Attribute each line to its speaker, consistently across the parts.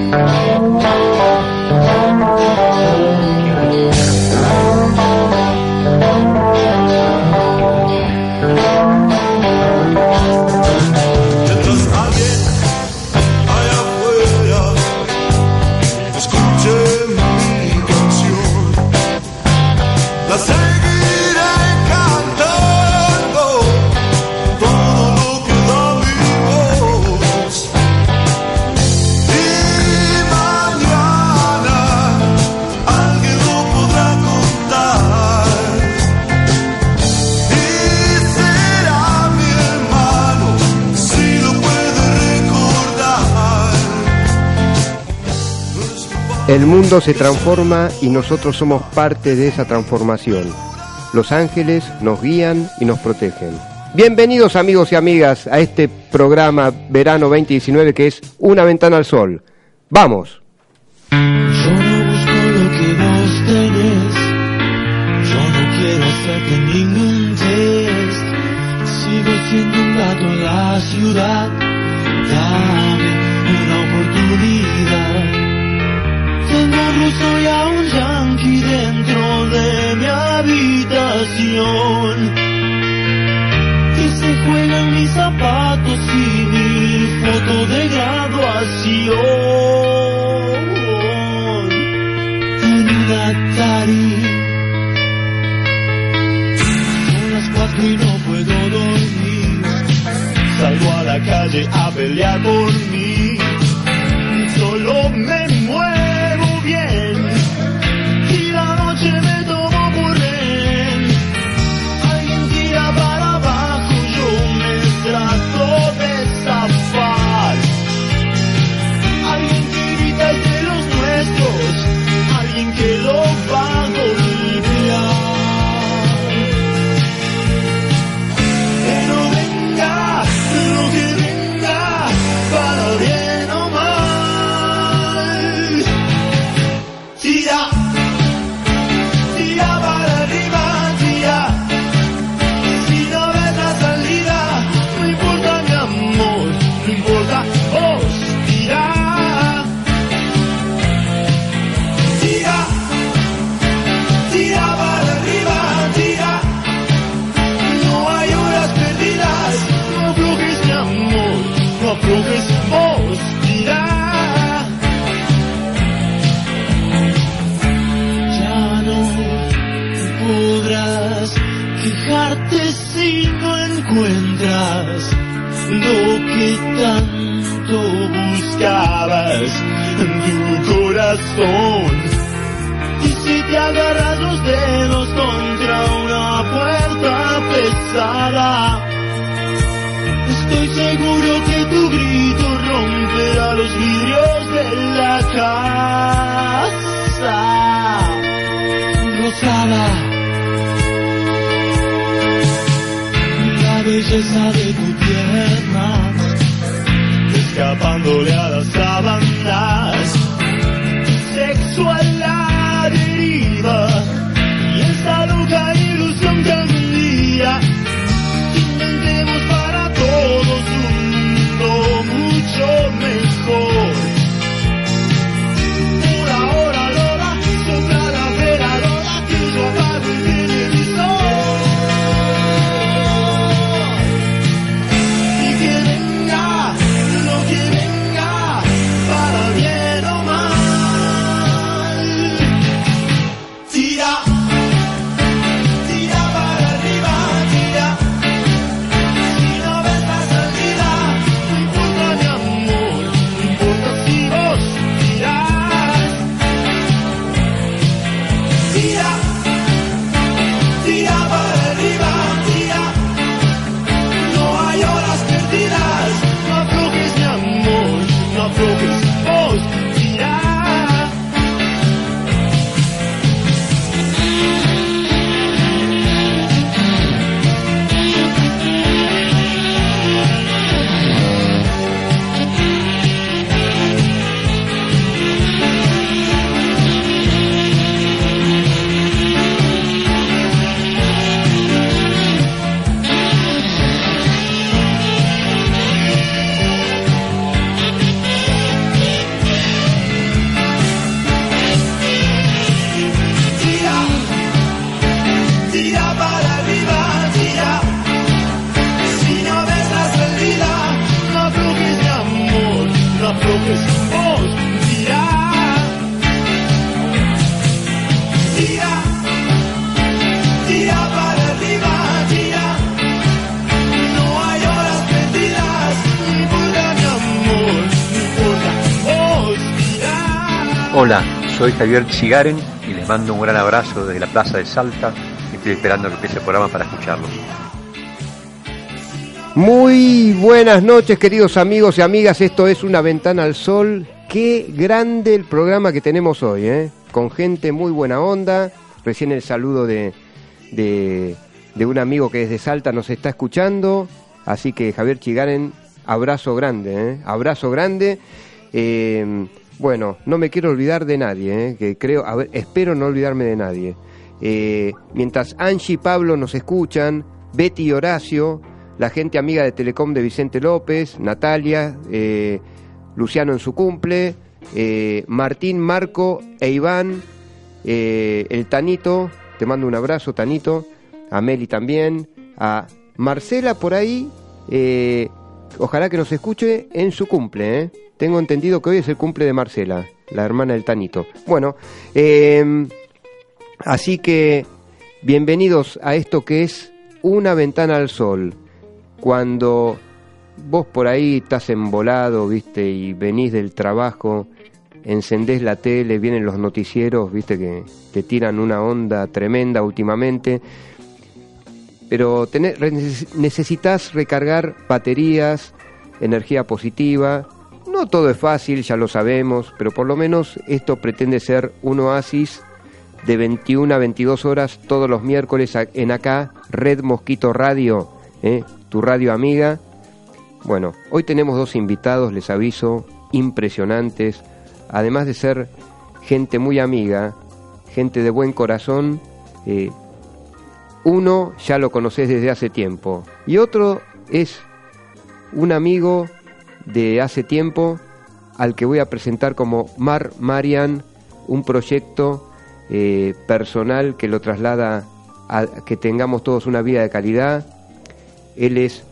Speaker 1: Mientras
Speaker 2: El mundo se transforma y nosotros somos parte de esa transformación. Los ángeles nos guían y nos protegen. Bienvenidos amigos y amigas a este programa Verano 2019 que es Una ventana al sol. Vamos.
Speaker 3: Yo no busco lo que vos tenés. Yo no quiero hacerte ningún test. Sigo siendo un gato en la ciudad. Dame una oportunidad. Tengo un ruso y a un yankee dentro de mi habitación. Y se juegan mis zapatos y mi foto de graduación. En un Atari. Son las cuatro y no puedo dormir. Salgo a la calle a pelear por mí. Solo me Y si te agarras los dedos contra una puerta pesada, estoy seguro que tu grito romperá los vidrios de la casa. Rosada, la belleza de tu pierna, escapándole a las sábanas a la deriva
Speaker 4: soy Javier Chigaren y les mando un gran abrazo desde la Plaza de Salta. Estoy esperando que empiece el programa para escucharlos.
Speaker 2: Muy buenas noches, queridos amigos y amigas. Esto es Una Ventana al Sol. Qué grande el programa que tenemos hoy, ¿eh? Con gente muy buena onda. Recién el saludo de, de, un amigo que desde Salta nos está escuchando. Así que Javier Chigaren, abrazo grande, ¿eh? Abrazo grande. Eh, bueno, no me quiero olvidar de nadie, ¿eh? que creo, a ver, espero no olvidarme de nadie. Eh, mientras Angie y Pablo nos escuchan, Betty y Horacio, la gente amiga de Telecom de Vicente López, Natalia, eh, Luciano en su cumple, eh, Martín, Marco e Iván, eh, el Tanito, te mando un abrazo, Tanito, a Meli también, a Marcela por ahí, eh, ojalá que nos escuche en su cumple, ¿eh? Tengo entendido que hoy es el cumple de Marcela, la hermana del Tanito. Bueno, eh, así que bienvenidos a esto que es una ventana al sol. Cuando vos por ahí estás embolado, viste, y venís del trabajo, encendés la tele, vienen los noticieros, viste, que te tiran una onda tremenda últimamente, pero tenés- necesitas recargar baterías, energía positiva. No todo es fácil, ya lo sabemos, pero por lo menos esto pretende ser un oasis de 21 a 22 horas todos los miércoles en acá, Red Mosquito Radio, ¿eh? tu radio amiga. Bueno, hoy tenemos dos invitados, les aviso, impresionantes, además de ser gente muy amiga, gente de buen corazón. eh, uno ya lo conoces desde hace tiempo y otro es un amigo de hace tiempo al que voy a presentar como Mar Marian, un proyecto eh, personal que lo traslada a que tengamos todos una vida de calidad. Él es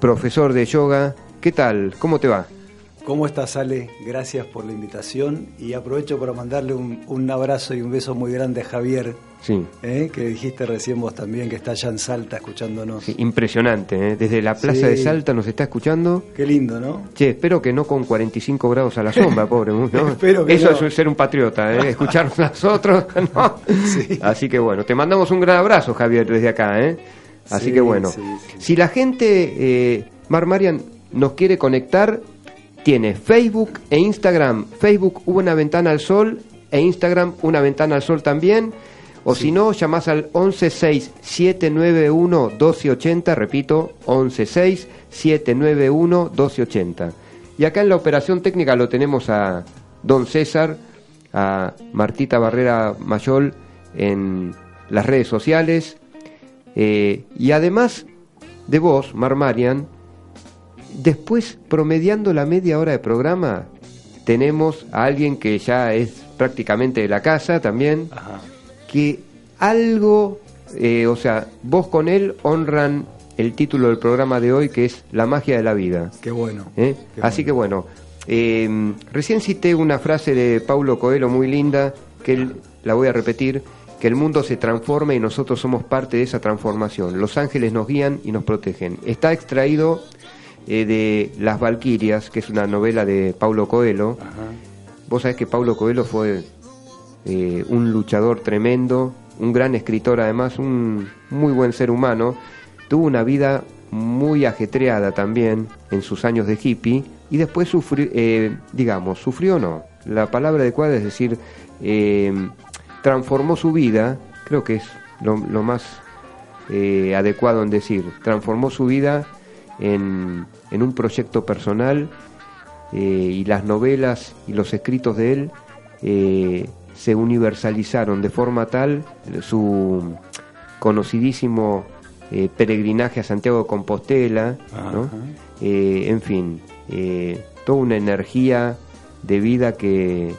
Speaker 2: profesor de yoga. ¿Qué tal? ¿Cómo te va?
Speaker 5: ¿Cómo estás, Ale? Gracias por la invitación y aprovecho para mandarle un, un abrazo y un beso muy grande a Javier,
Speaker 2: Sí,
Speaker 5: ¿eh? que dijiste recién vos también que está allá en Salta escuchándonos.
Speaker 2: sí, impresionante. ¿eh? Desde la plaza
Speaker 5: Sí.
Speaker 2: de Salta nos está escuchando.
Speaker 5: Qué lindo, ¿no?
Speaker 2: Che, espero que no con 45 grados a la sombra, pobre. ¿no?
Speaker 5: Espero que
Speaker 2: Eso
Speaker 5: no.
Speaker 2: es ser un patriota, ¿eh? escucharnos nosotros. ¿no?
Speaker 5: Sí.
Speaker 2: Así que bueno, te mandamos un gran abrazo, Javier, desde acá. ¿eh? Así
Speaker 5: Sí,
Speaker 2: que bueno, si la gente, eh, Mar Marian, nos quiere conectar, tiene Facebook e Instagram. Facebook, una ventana al sol, e Instagram, una ventana al sol también. O si no, llamás al 116-791-1280, repito, 116-791-1280. Y acá en la operación técnica lo tenemos a Don César, a Martita Barrera Mayol en las redes sociales. eh, y además de vos, Mar Marian, después, promediando la media hora de programa, tenemos a alguien que ya es prácticamente de la casa también,
Speaker 5: Ajá.
Speaker 2: Que algo, eh, o sea, vos con él honran el título del programa de hoy, que es La magia de la vida.
Speaker 5: Qué bueno.
Speaker 2: ¿eh?
Speaker 5: Qué
Speaker 2: Así que bueno, eh, recién cité una frase de Paulo Coelho muy linda, que él, la voy a repetir, que el mundo se transforma y nosotros somos parte de esa transformación. Los ángeles nos guían y nos protegen. Está extraído eh, de Las Valquirias, que es una novela de Paulo Coelho.
Speaker 5: Ajá.
Speaker 2: Vos sabés que Paulo Coelho fue eh, un luchador tremendo, un gran escritor además, un muy buen ser humano. Tuvo una vida muy ajetreada también en sus años de hippie y después sufrió, eh, digamos, sufrió no. La palabra adecuada es decir, eh, transformó su vida, creo que es lo, más adecuado en decir, transformó su vida en, en un proyecto personal y las novelas y los escritos de él se universalizaron de forma tal su conocidísimo eh, peregrinaje a Santiago de Compostela. Eh, en fin, eh, toda una energía de vida que,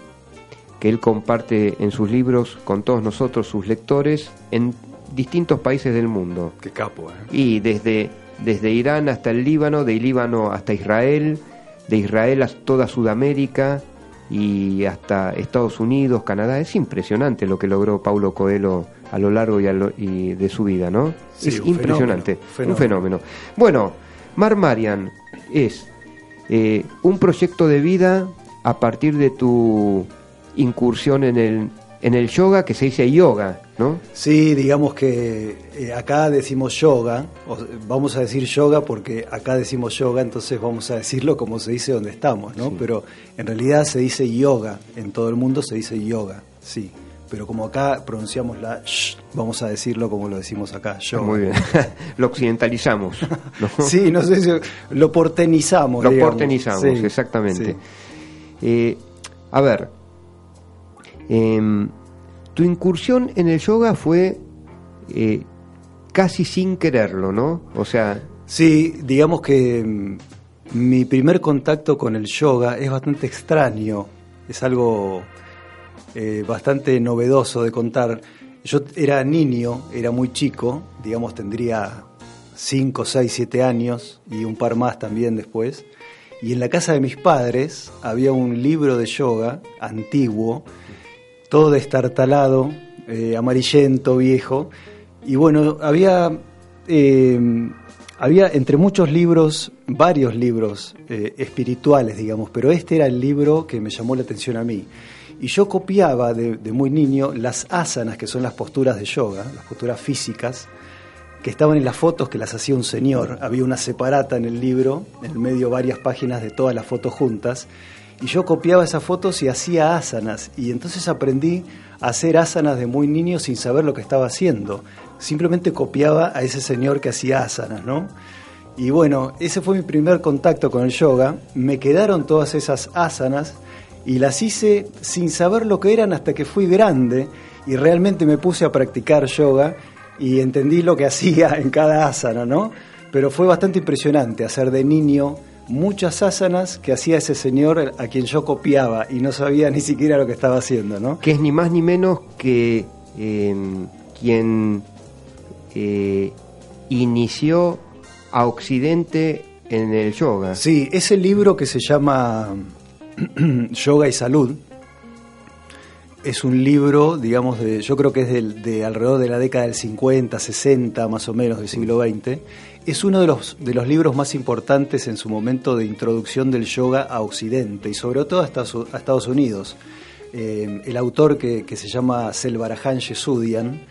Speaker 2: que él comparte en sus libros con todos nosotros, sus lectores, en distintos países del mundo.
Speaker 5: Qué capo, ¿eh?
Speaker 2: Y desde, desde Irán hasta el Líbano, de Líbano hasta Israel, de Israel a toda Sudamérica y hasta Estados Unidos, Canadá. Es impresionante lo que logró Paulo Coelho a lo largo y, a lo- y de su vida, ¿no?
Speaker 5: Sí,
Speaker 2: es
Speaker 5: un
Speaker 2: impresionante,
Speaker 5: fenómeno,
Speaker 2: un fenómeno. Bueno, Mar Marian es eh, un proyecto de vida a partir de tu incursión en el, en el yoga que se dice yoga, ¿no?
Speaker 5: Sí, digamos que eh, acá decimos yoga, o- vamos a decir yoga porque acá decimos yoga, entonces vamos a decirlo como se dice donde estamos, ¿no?
Speaker 2: Sí.
Speaker 5: Pero en realidad se dice yoga, en todo el mundo se dice yoga, sí. Pero como acá pronunciamos la sh, vamos a decirlo como lo decimos acá, yoga.
Speaker 2: Muy bien. Lo occidentalizamos. ¿no?
Speaker 5: Sí, no sé si lo portenizamos.
Speaker 2: Lo
Speaker 5: digamos.
Speaker 2: portenizamos,
Speaker 5: Sí,
Speaker 2: exactamente.
Speaker 5: sí.
Speaker 2: Eh, a ver, em, tu incursión en el yoga fue eh, casi sin quererlo, ¿no? O sea,
Speaker 5: Sí, digamos que mm, mi primer contacto con el yoga es bastante extraño, es algo eh, bastante novedoso de contar. Yo era niño, era muy chico, digamos tendría 5, 6, 7 años y un par más también después. Y en la casa de mis padres había un libro de yoga antiguo, todo destartalado, eh, amarillento, viejo. Y bueno, había, eh, había entre muchos libros, varios libros eh, espirituales, digamos, pero este era el libro que me llamó la atención a mí. Y yo copiaba de, de muy niño las asanas, que son las posturas de yoga, las posturas físicas, que estaban en las fotos que las hacía un señor. Había una separata en el libro, en el medio varias páginas de todas las fotos juntas. Y yo copiaba esas fotos y hacía asanas. Y entonces aprendí a hacer asanas de muy niño sin saber lo que estaba haciendo. Simplemente copiaba a ese señor que hacía asanas, ¿no? Y bueno, ese fue mi primer contacto con el yoga. Me quedaron todas esas asanas y las hice sin saber lo que eran hasta que fui grande y realmente me puse a practicar yoga y entendí lo que hacía en cada asana, ¿no? Pero fue bastante impresionante hacer de niño muchas asanas que hacía ese señor a quien yo copiaba y no sabía ni siquiera lo que estaba haciendo, ¿no?
Speaker 2: que es ni más ni menos que em, quien eh, inició a Occidente en el yoga.
Speaker 5: Sí, ese libro que se llama Yoga y Salud es un libro, digamos, de, yo creo que es del- de, alrededor de la década del 50, 60 más o menos del siglo XX. Es uno de los, de los libros más importantes en su momento de introducción del yoga a Occidente y sobre todo a Estados, Unidos. Eh, el autor que, que se llama Selvarajan Yesudian,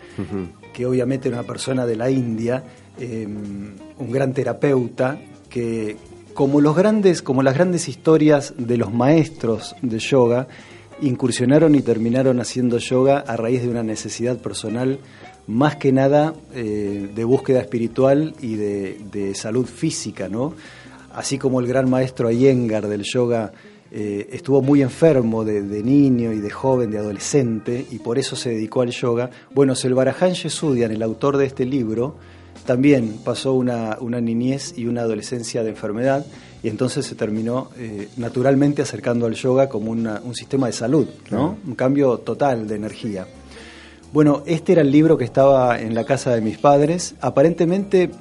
Speaker 5: que obviamente era una persona de la India, eh, un gran terapeuta, que como, los grandes, como las grandes historias de los maestros de yoga, incursionaron y terminaron haciendo yoga a raíz de una necesidad personal, más que nada eh, de búsqueda espiritual y de, de salud física, ¿no? Así como el gran maestro Iyengar del yoga eh, estuvo muy enfermo de, de niño y de joven, de adolescente, y por eso se dedicó al yoga. Bueno, Selvarajan Yesudian, el autor de este libro, también pasó una, una niñez y una adolescencia de enfermedad, y entonces se terminó eh, naturalmente acercando al yoga como una- un sistema de salud, ¿no? Un cambio total de energía. Bueno, este era el libro que estaba en la casa de mis padres. Aparentemente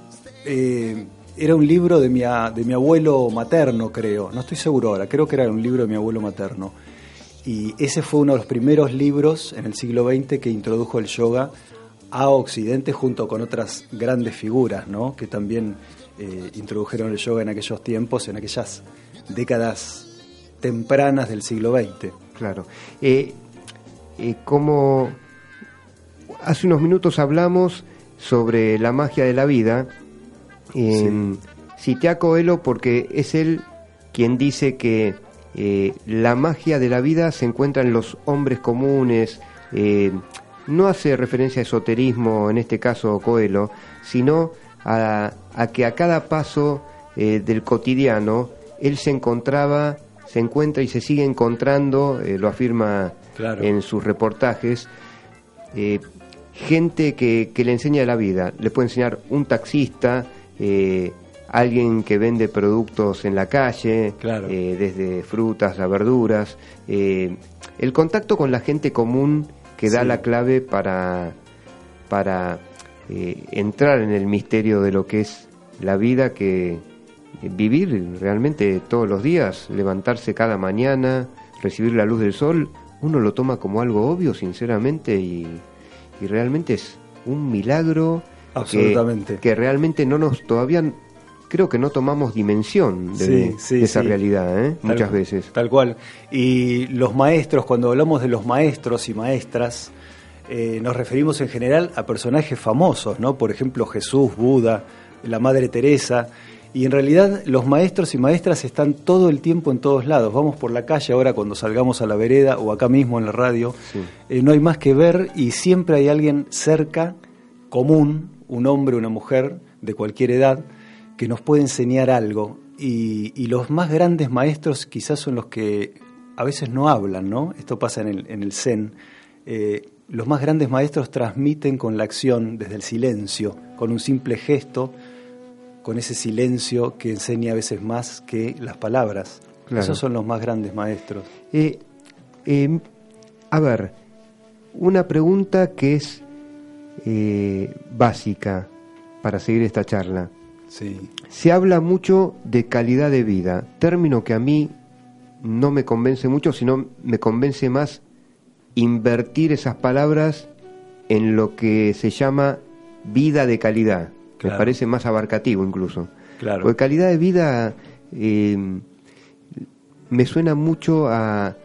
Speaker 5: eh, era un libro de mi, de mi abuelo materno, creo. No estoy seguro ahora, creo que era un libro de mi abuelo materno. Y ese fue uno de los primeros libros en el siglo XX que introdujo el yoga a Occidente junto con otras grandes figuras, ¿no? Que también eh, introdujeron el yoga en aquellos tiempos, en aquellas décadas tempranas del siglo XX.
Speaker 2: Claro. Eh, como hace unos minutos hablamos sobre la magia de la vida, eh, cité a Coelho porque es él quien dice que eh, la magia de la vida se encuentra en los hombres comunes, eh, no hace referencia a esoterismo en este caso Coelho, sino a, a que a cada paso eh, del cotidiano él se encontraba, se encuentra y se sigue encontrando, lo afirma
Speaker 5: Claro.
Speaker 2: en sus reportajes, eh, gente que, que le enseña la vida. Le puede enseñar un taxista, eh, alguien que vende productos en la calle,
Speaker 5: Claro.
Speaker 2: eh, desde frutas a verduras. eh, el contacto con la gente común que da
Speaker 5: Sí.
Speaker 2: la clave para, para eh, entrar en el misterio de lo que es la vida, que vivir realmente todos los días, levantarse cada mañana, recibir la luz del sol, uno lo toma como algo obvio, sinceramente, y, y realmente es un milagro que-
Speaker 5: Absolutamente.
Speaker 2: que, realmente no nos todavía creo que no tomamos dimensión de,
Speaker 5: Sí, sí,
Speaker 2: de esa
Speaker 5: sí.
Speaker 2: realidad, ¿eh?
Speaker 5: Tal-
Speaker 2: muchas veces.
Speaker 5: Tal cual. Y los maestros, cuando hablamos de los maestros y maestras, eh, nos referimos en general a personajes famosos, ¿no? Por ejemplo, Jesús, Buda, la Madre Teresa. Y en realidad los maestros y maestras están todo el tiempo en todos lados. Vamos por la calle ahora cuando salgamos a la vereda o acá mismo en la radio.
Speaker 2: Sí.
Speaker 5: Eh, no hay más que ver y siempre hay alguien cerca, común, un hombre, una mujer de cualquier edad, que nos puede enseñar algo. Y, y los más grandes maestros quizás son los que a veces no hablan, ¿no? Esto pasa en el, en el Zen. Eh, los más grandes maestros transmiten con la acción, desde el silencio, con un simple gesto, con ese silencio que enseña a veces más que las palabras.
Speaker 2: Claro.
Speaker 5: Esos son los más grandes maestros.
Speaker 2: Eh, eh, a ver, una pregunta que es eh, básica para seguir esta charla.
Speaker 5: Sí.
Speaker 2: Se habla mucho de calidad de vida, término que a mí no me convence mucho, sino me convence más invertir esas palabras en lo que se llama vida de calidad. Me parece más abarcativo incluso.
Speaker 5: Claro.
Speaker 2: Porque calidad de vida eh, me suena mucho a,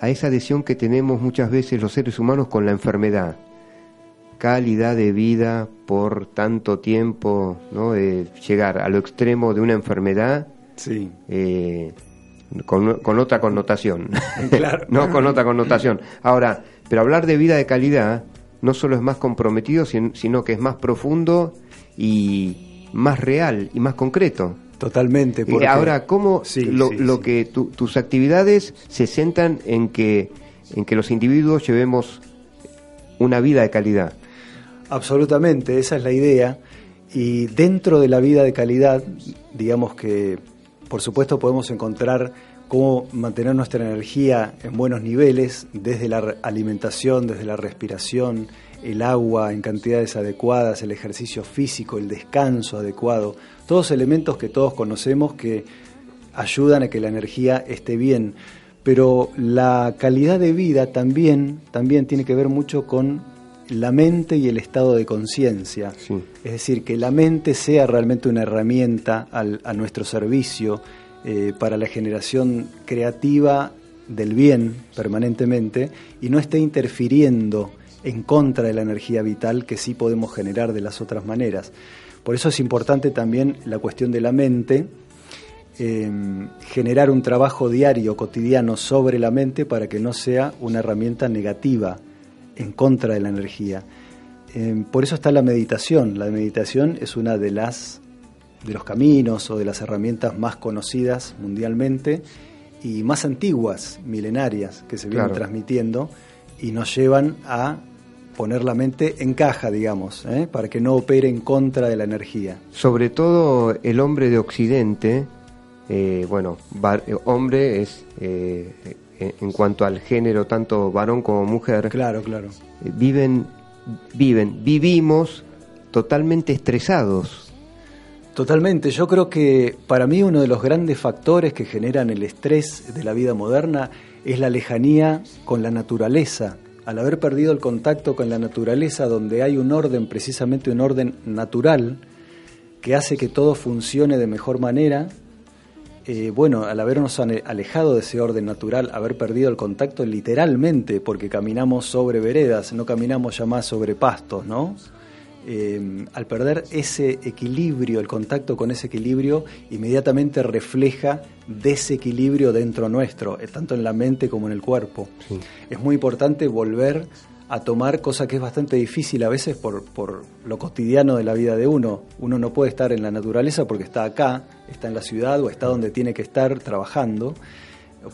Speaker 2: a esa adhesión que tenemos muchas veces los seres humanos con la enfermedad. Calidad de vida por tanto tiempo, ¿no? Eh, llegar a lo extremo de una enfermedad
Speaker 5: Sí.
Speaker 2: eh, con, con otra connotación.
Speaker 5: Claro.
Speaker 2: no con otra connotación. Ahora, pero hablar de vida de calidad no solo es más comprometido, sin- sino que es más profundo y más real y más concreto.
Speaker 5: Totalmente.
Speaker 2: Eh,
Speaker 5: porque-
Speaker 2: ahora, ¿cómo
Speaker 5: Sí,
Speaker 2: lo,
Speaker 5: sí,
Speaker 2: lo
Speaker 5: sí.
Speaker 2: que tu- tus actividades se centran en que, en que los individuos llevemos una vida de calidad?
Speaker 5: Absolutamente, esa es la idea. Y dentro de la vida de calidad, digamos que, por supuesto, podemos encontrar cómo mantener nuestra energía en buenos niveles, desde la alimentación, desde la respiración, el agua en cantidades adecuadas, el ejercicio físico, el descanso adecuado, todos elementos que todos conocemos que ayudan a que la energía esté bien. Pero la calidad de vida también, también tiene que ver mucho con la mente y el estado de conciencia.
Speaker 2: Sí.
Speaker 5: Es decir, que la mente sea realmente una herramienta al- a nuestro servicio eh, para la generación creativa del bien permanentemente y no esté interfiriendo en contra de la energía vital que sí podemos generar de las otras maneras. Por eso es importante también la cuestión de la mente, eh, generar un trabajo diario, cotidiano sobre la mente para que no sea una herramienta negativa en contra de la energía. Eh, por eso está la meditación. La meditación es una de las de los caminos o de las herramientas más conocidas mundialmente y más antiguas, milenarias, que se vienen
Speaker 2: Claro.
Speaker 5: transmitiendo y nos llevan a poner la mente en caja, digamos, ¿eh? para que no opere en contra de la energía.
Speaker 2: Sobre todo el hombre de Occidente, eh, bueno, eh, hombre es eh, en cuanto al género, tanto varón como mujer,
Speaker 5: Claro, claro.
Speaker 2: viven, viven, vivimos totalmente estresados.
Speaker 5: Totalmente, yo creo que para mí uno de los grandes factores que generan el estrés de la vida moderna es la lejanía con la naturaleza. Al haber perdido el contacto con la naturaleza, donde hay un orden, precisamente un orden natural, que hace que todo funcione de mejor manera, eh, bueno, al habernos alejado de ese orden natural, haber perdido el contacto literalmente, porque caminamos sobre veredas, no caminamos ya más sobre pastos, ¿no? Eh, al perder ese equilibrio, el contacto con ese equilibrio, inmediatamente refleja desequilibrio dentro nuestro, eh, tanto en la mente como en el cuerpo. Es muy importante volver a tomar, cosa que es bastante difícil a veces por, por lo cotidiano de la vida de uno. Uno no puede estar en la naturaleza porque está acá, está en la ciudad o está donde tiene que estar trabajando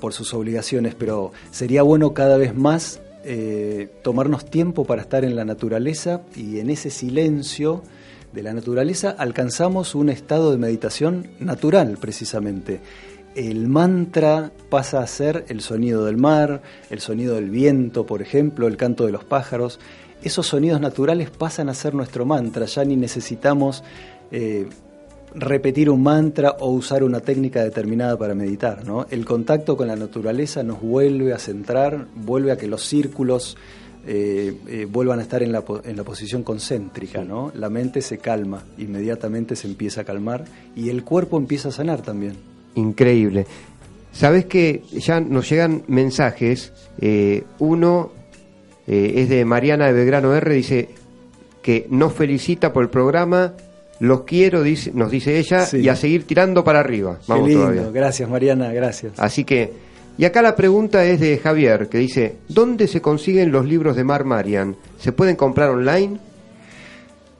Speaker 5: por sus obligaciones, pero sería bueno cada vez más eh, tomarnos tiempo para estar en la naturaleza y en ese silencio de la naturaleza alcanzamos un estado de meditación natural precisamente. El mantra pasa a ser el sonido del mar, el sonido del viento, por ejemplo, el canto de los pájaros. Esos sonidos naturales pasan a ser nuestro mantra, ya ni necesitamos eh, repetir un mantra o usar una técnica determinada para meditar. ¿no? El contacto con la naturaleza nos vuelve a centrar, vuelve a que los círculos eh, eh, vuelvan a estar en la, en la posición concéntrica, ¿no? La mente se calma, inmediatamente se empieza a calmar y el cuerpo empieza a sanar también.
Speaker 2: Increíble. Sabes que ya nos llegan mensajes. eh, uno es de Mariana de Belgrano R. Dice que nos felicita por el programa. Los quiero, dice, nos dice ella,
Speaker 5: Sí.
Speaker 2: y a seguir tirando para arriba. Vamos
Speaker 5: Qué lindo,
Speaker 2: todavía.
Speaker 5: gracias Mariana, gracias.
Speaker 2: Así que, y acá la pregunta es de Javier, que dice, ¿dónde se consiguen los libros de Mar Marian? ¿Se pueden comprar online?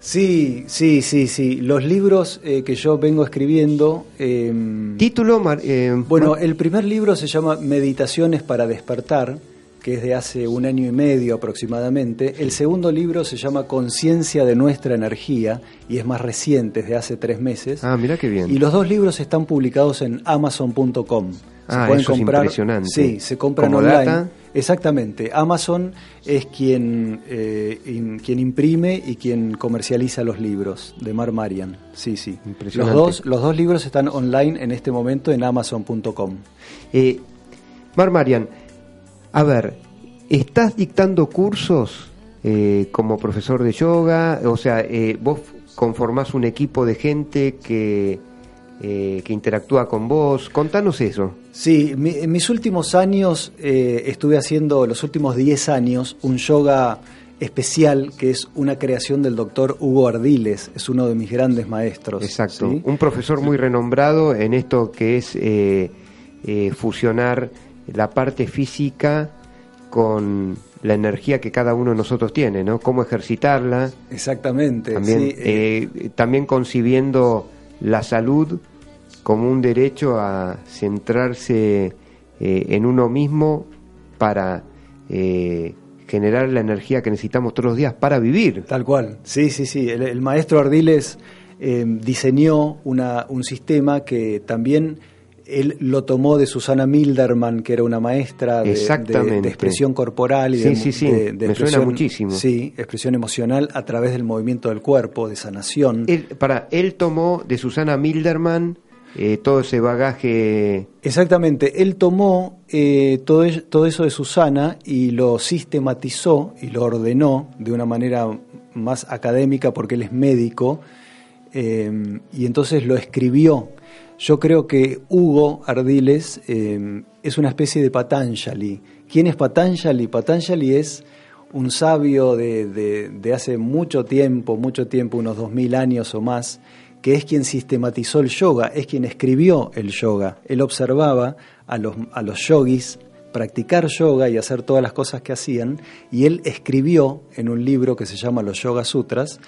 Speaker 5: Sí, sí, sí, sí. Los libros eh, que yo vengo escribiendo... em,
Speaker 2: Título, Mar- eh,
Speaker 5: Bueno, el primer libro se llama Meditaciones para despertar, que es de hace un año y medio aproximadamente. El segundo libro se llama Conciencia de nuestra energía y es más reciente, es de hace tres meses.
Speaker 2: Ah, mira qué bien.
Speaker 5: Y los dos libros están publicados en Amazon.com.
Speaker 2: Ah, eso es impresionante.
Speaker 5: Sí, se compran online.
Speaker 2: data.
Speaker 5: Exactamente. Amazon es quien, eh, in- quien imprime y quien comercializa los libros de Mar Marian. Sí, sí. Los
Speaker 2: Impresionante.
Speaker 5: dos, los dos libros están online en este momento en Amazon.com.
Speaker 2: Eh, Mar Marian, a ver, ¿estás dictando cursos eh, como profesor de yoga? O sea, eh, vos conformás un equipo de gente que, eh, que interactúa con vos. Contanos eso.
Speaker 5: Sí, mi- en mis últimos años eh, estuve haciendo, los últimos 10 años, un yoga especial que es una creación del doctor Hugo Ardiles, es uno de mis grandes maestros.
Speaker 2: Exacto.
Speaker 5: ¿sí?
Speaker 2: Un profesor muy renombrado en esto que es eh, fusionar la parte física con la energía que cada uno de nosotros tiene, ¿no? Cómo ejercitarla.
Speaker 5: Exactamente.
Speaker 2: También,
Speaker 5: sí, eh,
Speaker 2: eh, también concibiendo la salud como un derecho a centrarse eh, en uno mismo para generar la energía que necesitamos todos los días para vivir.
Speaker 5: Tal cual. Sí, sí, sí. El, el maestro Ardiles diseñó una, un sistema que también él lo tomó de Susana Milderman, que era una maestra de, de-
Speaker 2: Exactamente.
Speaker 5: de expresión corporal y
Speaker 2: Sí,
Speaker 5: de,
Speaker 2: sí, sí.
Speaker 5: de-
Speaker 2: Me suena
Speaker 5: expresión-
Speaker 2: muchísimo.
Speaker 5: Sí, expresión emocional a través del movimiento del cuerpo, de sanación.
Speaker 2: Él, para, él tomó de Susana Milderman eh, todo ese bagaje.
Speaker 5: Exactamente, él tomó eh, todo, todo eso de Susana y lo sistematizó y lo ordenó de una manera más académica porque él es médico eh, y entonces lo escribió. Yo creo que Hugo Ardiles eh, es una especie de Patanjali. ¿Quién es Patanjali? Patanjali es un sabio de, de- hace mucho tiempo, mucho tiempo, unos dos mil años o más, que es quien sistematizó el yoga, es quien escribió el yoga. Él observaba a los, a los yogis practicar yoga y hacer todas las cosas que hacían, y él escribió en un libro que se llama Los Yoga Sutras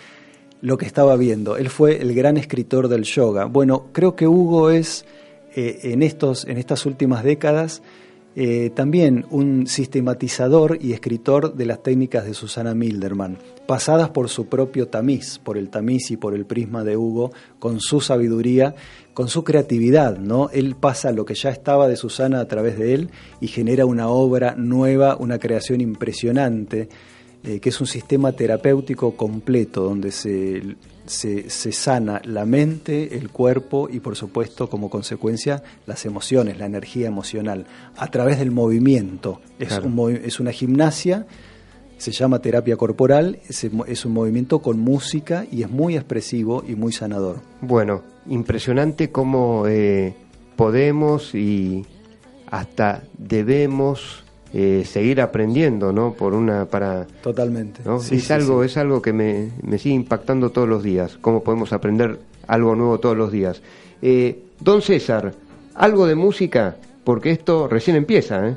Speaker 5: lo que estaba viendo. Él fue el gran escritor del yoga. Bueno, creo que Hugo es eh, en, estos, en estas últimas décadas eh, también un sistematizador y escritor de las técnicas de Susana Milderman, pasadas por su propio tamiz, por el tamiz y por el prisma de Hugo, con su sabiduría, con su creatividad, ¿no? Él pasa lo que ya estaba de Susana a través de él y genera una obra nueva, una creación impresionante eh, que es un sistema terapéutico completo donde se, se, se sana la mente, el cuerpo y por supuesto como consecuencia las emociones, la energía emocional, a través del movimiento. Es, un es una gimnasia, se llama terapia corporal, es, es un movimiento con música y es muy expresivo y muy sanador.
Speaker 2: Bueno, impresionante cómo eh, podemos y hasta debemos eh, seguir aprendiendo, ¿no? Por una para
Speaker 5: Totalmente.
Speaker 2: ¿no?
Speaker 5: Sí,
Speaker 2: es
Speaker 5: sí,
Speaker 2: algo
Speaker 5: sí.
Speaker 2: es algo que me, me sigue impactando todos los días. Cómo podemos aprender algo nuevo todos los días. Eh, Don César, algo de música, porque esto recién empieza, ¿eh?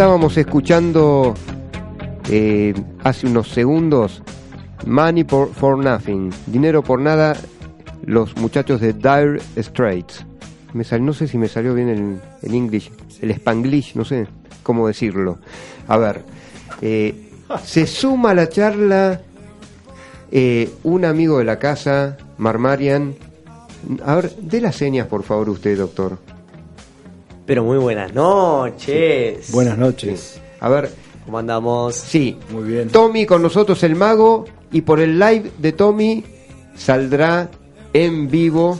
Speaker 2: Estábamos escuchando eh, hace unos segundos Money for, for Nothing, Dinero por Nada, los muchachos de Dire Straits. Me sal- no sé si me salió bien el, el English, el Spanglish, no sé cómo decirlo. A ver, eh, se suma a la charla eh, un amigo de la casa, Marmarian. A ver, dé las señas, por favor, usted, doctor.
Speaker 6: Pero muy buenas noches.
Speaker 5: Buenas noches.
Speaker 2: A ver,
Speaker 6: ¿Cómo andamos?
Speaker 2: sí,
Speaker 5: Muy bien.
Speaker 2: Tommy con nosotros el mago y por el live de Tommy saldrá en vivo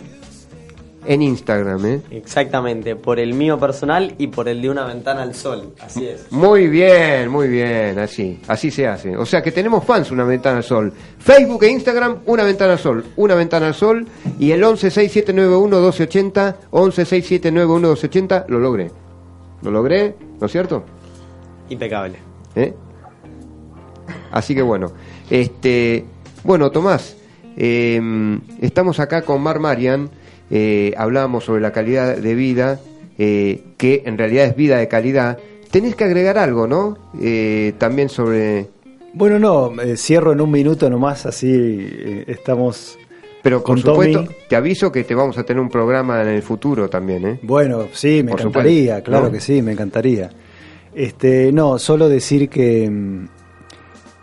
Speaker 2: en Instagram. ¿eh?
Speaker 6: Exactamente, por el mío personal y por el de una ventana al sol. Así es.
Speaker 2: Muy bien, muy bien, así, así se hace. O sea que tenemos fans una ventana al sol. Facebook e Instagram, una ventana al sol, una ventana al sol y el 1167911280, 1167911280, lo logré. Lo logré, ¿no es cierto?
Speaker 6: Impecable.
Speaker 2: ¿Eh? Así que bueno, este, bueno Tomás, eh, estamos acá con Mar Marian, eh, hablábamos sobre la calidad de vida, eh, que en realidad es vida de calidad. Tenés que agregar algo, ¿no? Eh, también sobre
Speaker 5: Bueno, no, eh, cierro en un minuto nomás, así estamos
Speaker 2: Pero por
Speaker 5: con
Speaker 2: supuesto,
Speaker 5: Tommy.
Speaker 2: te aviso que te vamos a tener un programa en el futuro también, ¿eh?
Speaker 5: Bueno, sí, me
Speaker 2: Por
Speaker 5: encantaría,
Speaker 2: supuesto,
Speaker 5: claro
Speaker 2: ¿no?
Speaker 5: que sí, me encantaría. Este, no, solo decir que, mm,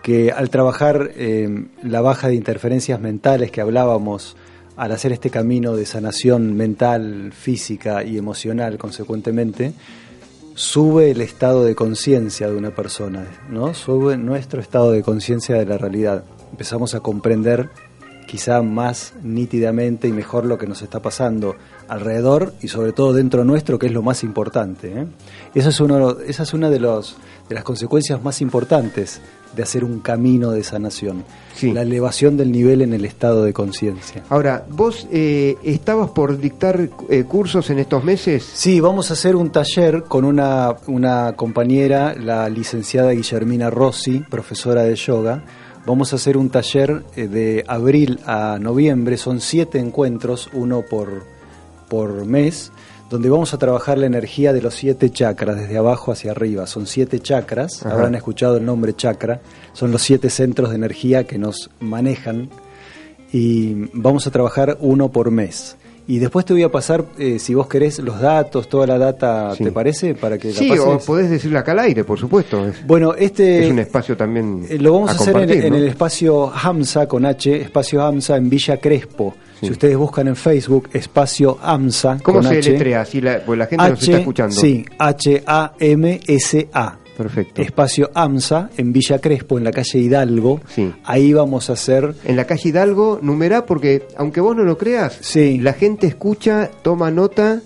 Speaker 5: que al trabajar eh, la baja de interferencias mentales que hablábamos, al hacer este camino de sanación mental, física y emocional consecuentemente, sube el estado de conciencia de una persona, ¿no? Sube nuestro estado de conciencia de la realidad. Empezamos a comprender quizá más nítidamente y mejor lo que nos está pasando alrededor y sobre todo dentro nuestro, que es lo más importante. ¿eh? Eso es uno, esa es una de, los, de las consecuencias más importantes de hacer un camino de sanación,
Speaker 2: Sí.
Speaker 5: la elevación del nivel en el estado de conciencia.
Speaker 2: Ahora, ¿vos eh, estabas por dictar eh, cursos en estos meses?
Speaker 5: Sí, vamos a hacer un taller con una, una compañera, la licenciada Guillermina Rossi, profesora de yoga. Vamos a hacer un taller eh, de abril a noviembre, son siete encuentros, uno por, por mes, donde vamos a trabajar la energía de los siete chakras, desde abajo hacia arriba. Son siete chakras,
Speaker 2: Ajá.
Speaker 5: habrán escuchado el nombre chakra, son los siete centros de energía que nos manejan y vamos a trabajar uno por mes. Y después te voy a pasar, eh, si vos querés, los datos, toda la data,
Speaker 2: Sí.
Speaker 5: ¿te parece? Para que
Speaker 2: Sí,
Speaker 5: la
Speaker 2: o podés decirlo acá al aire, por supuesto. Es,
Speaker 5: Bueno, este
Speaker 2: es un espacio también.
Speaker 5: eh, lo vamos a, hacer en, el espacio Hamza con H, espacio Hamza en Villa Crespo.
Speaker 2: Sí.
Speaker 5: Si ustedes buscan en Facebook, espacio Hamza
Speaker 2: ¿Cómo
Speaker 5: con
Speaker 2: se
Speaker 5: H.
Speaker 2: letrea? Si la, pues la gente nos está escuchando.
Speaker 5: Sí, H-A-M-S-A.
Speaker 2: Perfecto.
Speaker 5: Espacio AMSA en Villa Crespo, en la calle Hidalgo.
Speaker 2: Sí.
Speaker 5: Ahí vamos a hacer
Speaker 2: En la calle Hidalgo, numerá, porque aunque vos no lo creas,
Speaker 5: Sí.
Speaker 2: la gente escucha, toma nota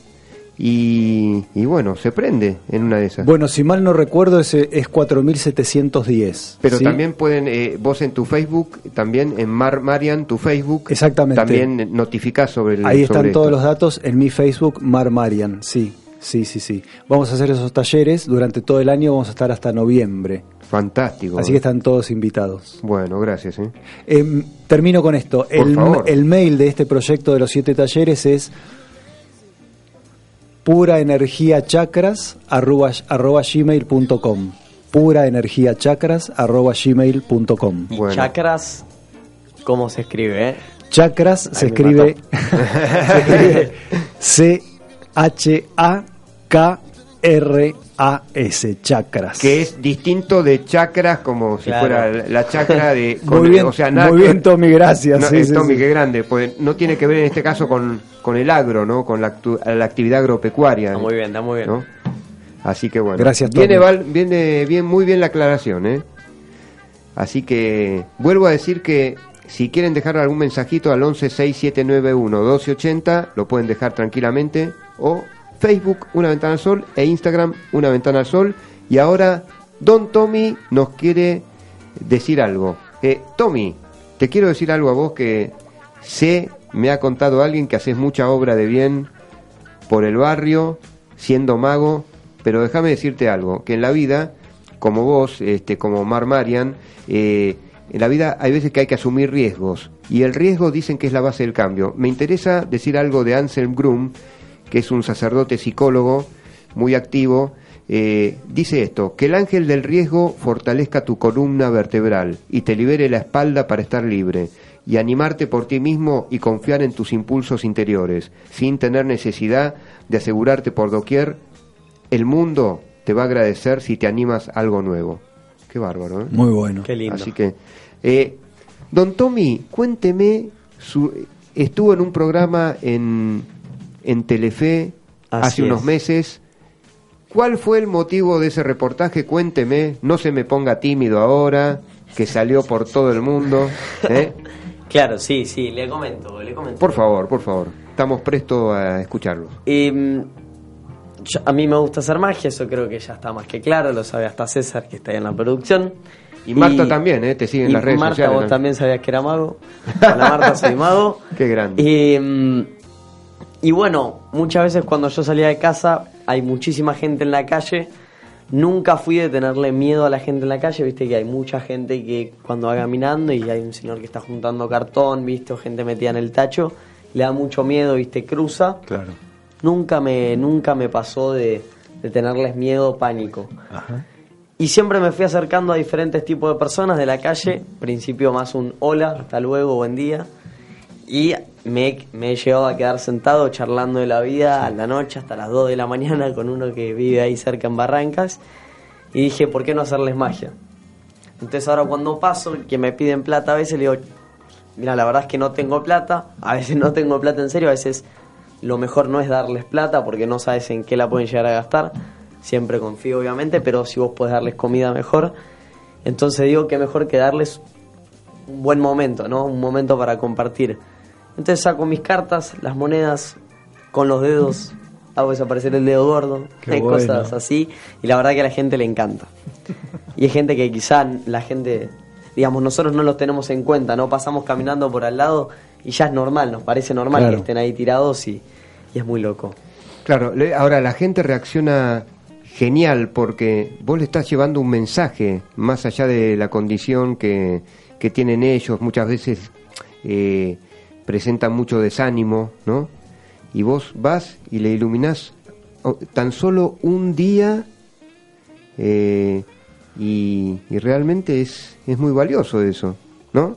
Speaker 2: y, y bueno, se prende en una de esas.
Speaker 5: Bueno, si mal no recuerdo, ese es 4710.
Speaker 2: Pero
Speaker 5: ¿sí?
Speaker 2: también pueden, eh, vos en tu Facebook, también en Mar Marian, tu Facebook,
Speaker 5: Exactamente.
Speaker 2: también notificás sobre el
Speaker 5: Ahí
Speaker 2: sobre
Speaker 5: están todos
Speaker 2: esto.
Speaker 5: los datos en mi Facebook, Mar Marian. Sí, sí, sí, sí. Vamos a hacer esos talleres durante todo el año, vamos a estar hasta noviembre.
Speaker 2: Fantástico.
Speaker 5: Así que están todos invitados.
Speaker 2: Bueno, gracias. ¿eh?
Speaker 5: Em, termino con esto.
Speaker 2: Por
Speaker 5: El,
Speaker 2: favor.
Speaker 5: el mail de este proyecto de los siete talleres es puraenergiachakras arroba, arroba gmail.com puraenergiachakras arroba gmail.com
Speaker 6: Y
Speaker 2: Bueno.
Speaker 6: chakras, ¿cómo se escribe? eh?
Speaker 5: Chakras se escribe, se escribe C-H-A-K-R-A-S, chakras.
Speaker 2: Que es distinto de chakras, como si
Speaker 6: Claro.
Speaker 2: fuera la- chakra de.
Speaker 5: Muy bien,
Speaker 2: o sea, nada
Speaker 5: muy bien, Tommy, gracias.
Speaker 2: No,
Speaker 5: sí,
Speaker 2: eh,
Speaker 5: sí,
Speaker 2: Tommy,
Speaker 5: sí.
Speaker 2: qué grande. Pues no tiene que ver en este caso con, con el agro, ¿no? Con la, la actividad agropecuaria.
Speaker 6: Está muy bien, está muy bien.
Speaker 2: ¿no? Así que bueno.
Speaker 5: Gracias,
Speaker 2: viene,
Speaker 5: Tommy.
Speaker 2: Val- viene bien, muy bien la aclaración, ¿eh? Así que vuelvo a decir que si quieren dejar algún mensajito al 1167911280, lo pueden dejar tranquilamente. O Facebook, Una Ventana al Sol, e Instagram, Una Ventana al Sol. Y ahora, Don Tommy nos quiere decir algo. Eh, Tommy, te quiero decir algo a vos que sé, me ha contado alguien que haces mucha obra de bien por el barrio, siendo mago, pero déjame decirte algo, que en la vida, como vos, este, como Mar Marian, eh, en la vida hay veces que hay que asumir riesgos, y el riesgo dicen que es la base del cambio. Me interesa decir algo de Anselm Grum, que es un sacerdote psicólogo muy activo, eh, dice esto, que el ángel del riesgo fortalezca tu columna vertebral y te libere la espalda para estar libre y animarte por ti mismo y confiar en tus impulsos interiores, sin tener necesidad de asegurarte por doquier, el mundo te va a agradecer si te animas a algo nuevo. Qué bárbaro, ¿eh?
Speaker 5: Muy bueno.
Speaker 6: Qué lindo.
Speaker 2: Así que, eh, don Tommy, cuénteme, su, estuvo en un programa en, en Telefe
Speaker 6: Así
Speaker 2: hace unos
Speaker 6: es.
Speaker 2: meses. ¿Cuál fue el motivo de ese reportaje? Cuénteme, no se me ponga tímido ahora, que salió por todo el mundo. ¿eh?
Speaker 6: Claro, sí, sí, le comento, le comento.
Speaker 2: Por favor, por favor, estamos prestos a escucharlo.
Speaker 6: Em, yo- a mí me gusta hacer magia, eso creo que ya está más que claro, lo sabe hasta César que está ahí en la producción.
Speaker 2: Y Marta también, ¿eh? Te sigue en
Speaker 6: y
Speaker 2: las redes
Speaker 6: Marta,
Speaker 2: sociales,
Speaker 6: vos
Speaker 2: ¿no?
Speaker 6: también sabías que era mago. Hola Marta, soy mago.
Speaker 2: Qué grande.
Speaker 6: Y, mm, y bueno, muchas veces cuando yo salía de casa hay muchísima gente en la calle. Nunca fui de tenerle miedo a la gente en la calle, viste que hay mucha gente que cuando va caminando y hay un señor que está juntando cartón, viste, o gente metida en el tacho, le da mucho miedo, viste, cruza.
Speaker 5: Claro.
Speaker 6: Nunca me, nunca me pasó de, de tenerles miedo o pánico.
Speaker 5: Ajá.
Speaker 6: Y siempre me fui acercando a diferentes tipos de personas de la calle, principio más un hola, hasta luego, buen día. Y me, me he llegado a quedar sentado charlando de la vida a la noche hasta las 2 de la mañana con uno que vive ahí cerca en Barrancas. Y dije, ¿por qué no hacerles magia? Entonces ahora cuando paso, que me piden plata a veces le digo, mira, la verdad es que no tengo plata, a veces no tengo plata en serio, a veces lo mejor no es darles plata porque no sabes en qué la pueden llegar a gastar, siempre confío obviamente, pero si vos podés darles comida mejor, entonces digo que mejor que darles un buen momento, ¿no? Un momento para compartir. Entonces saco mis cartas, las monedas, con los dedos, hago desaparecer el dedo gordo,
Speaker 5: Qué
Speaker 6: hay
Speaker 5: bueno.
Speaker 6: cosas así, y la verdad que a la gente le encanta. Y hay gente que quizá la gente, digamos, nosotros no los tenemos en cuenta, ¿no? Pasamos caminando por al lado y ya es normal, nos parece normal
Speaker 1: Claro.
Speaker 6: que estén ahí tirados y, y es muy loco.
Speaker 1: Claro, ahora la gente reacciona genial porque vos le estás llevando un mensaje más allá de la condición que, que tienen ellos. Muchas veces eh, presentan mucho desánimo, ¿no? Y vos vas y le iluminás tan solo un día eh, y, y realmente es, es muy valioso eso, ¿no?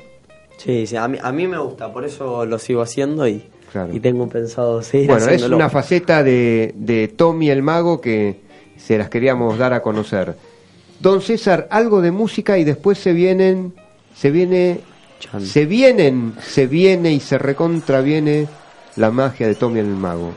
Speaker 6: Sí, sí, a mí, a mí me gusta, por eso lo sigo haciendo y,
Speaker 1: Claro.
Speaker 6: y tengo pensado seguir
Speaker 1: Bueno, es una faceta de, de Tommy el Mago que se las queríamos dar a conocer. Don César, algo de música y después se vienen, se viene, Se vienen, se viene y se recontraviene la magia de Tommy el Mago.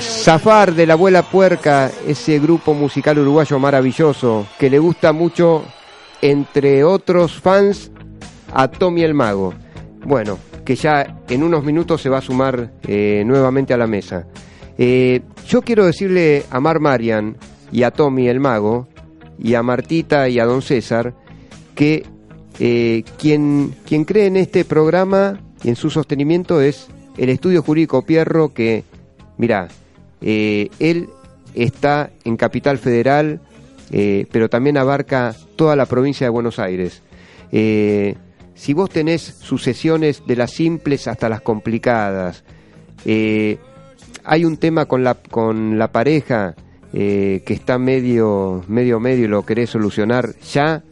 Speaker 2: Zafar de la Abuela Puerca, ese grupo musical uruguayo maravilloso que le gusta mucho, entre otros fans, a Tommy el Mago. Bueno, que ya en unos minutos se va a sumar eh, nuevamente a la mesa. Eh, yo quiero decirle a Mar Marian y a Tommy el Mago, y a Martita y a Don César, que eh, quien, quien cree en este programa y en su sostenimiento es el Estudio Jurídico Pierro, que, mira, eh, él está en Capital Federal, eh, pero también abarca toda la provincia de Buenos Aires. Eh, si vos tenés sucesiones de las simples hasta las complicadas, hay un tema con la, con la pareja que está medio, medio, medio y lo querés solucionar ya,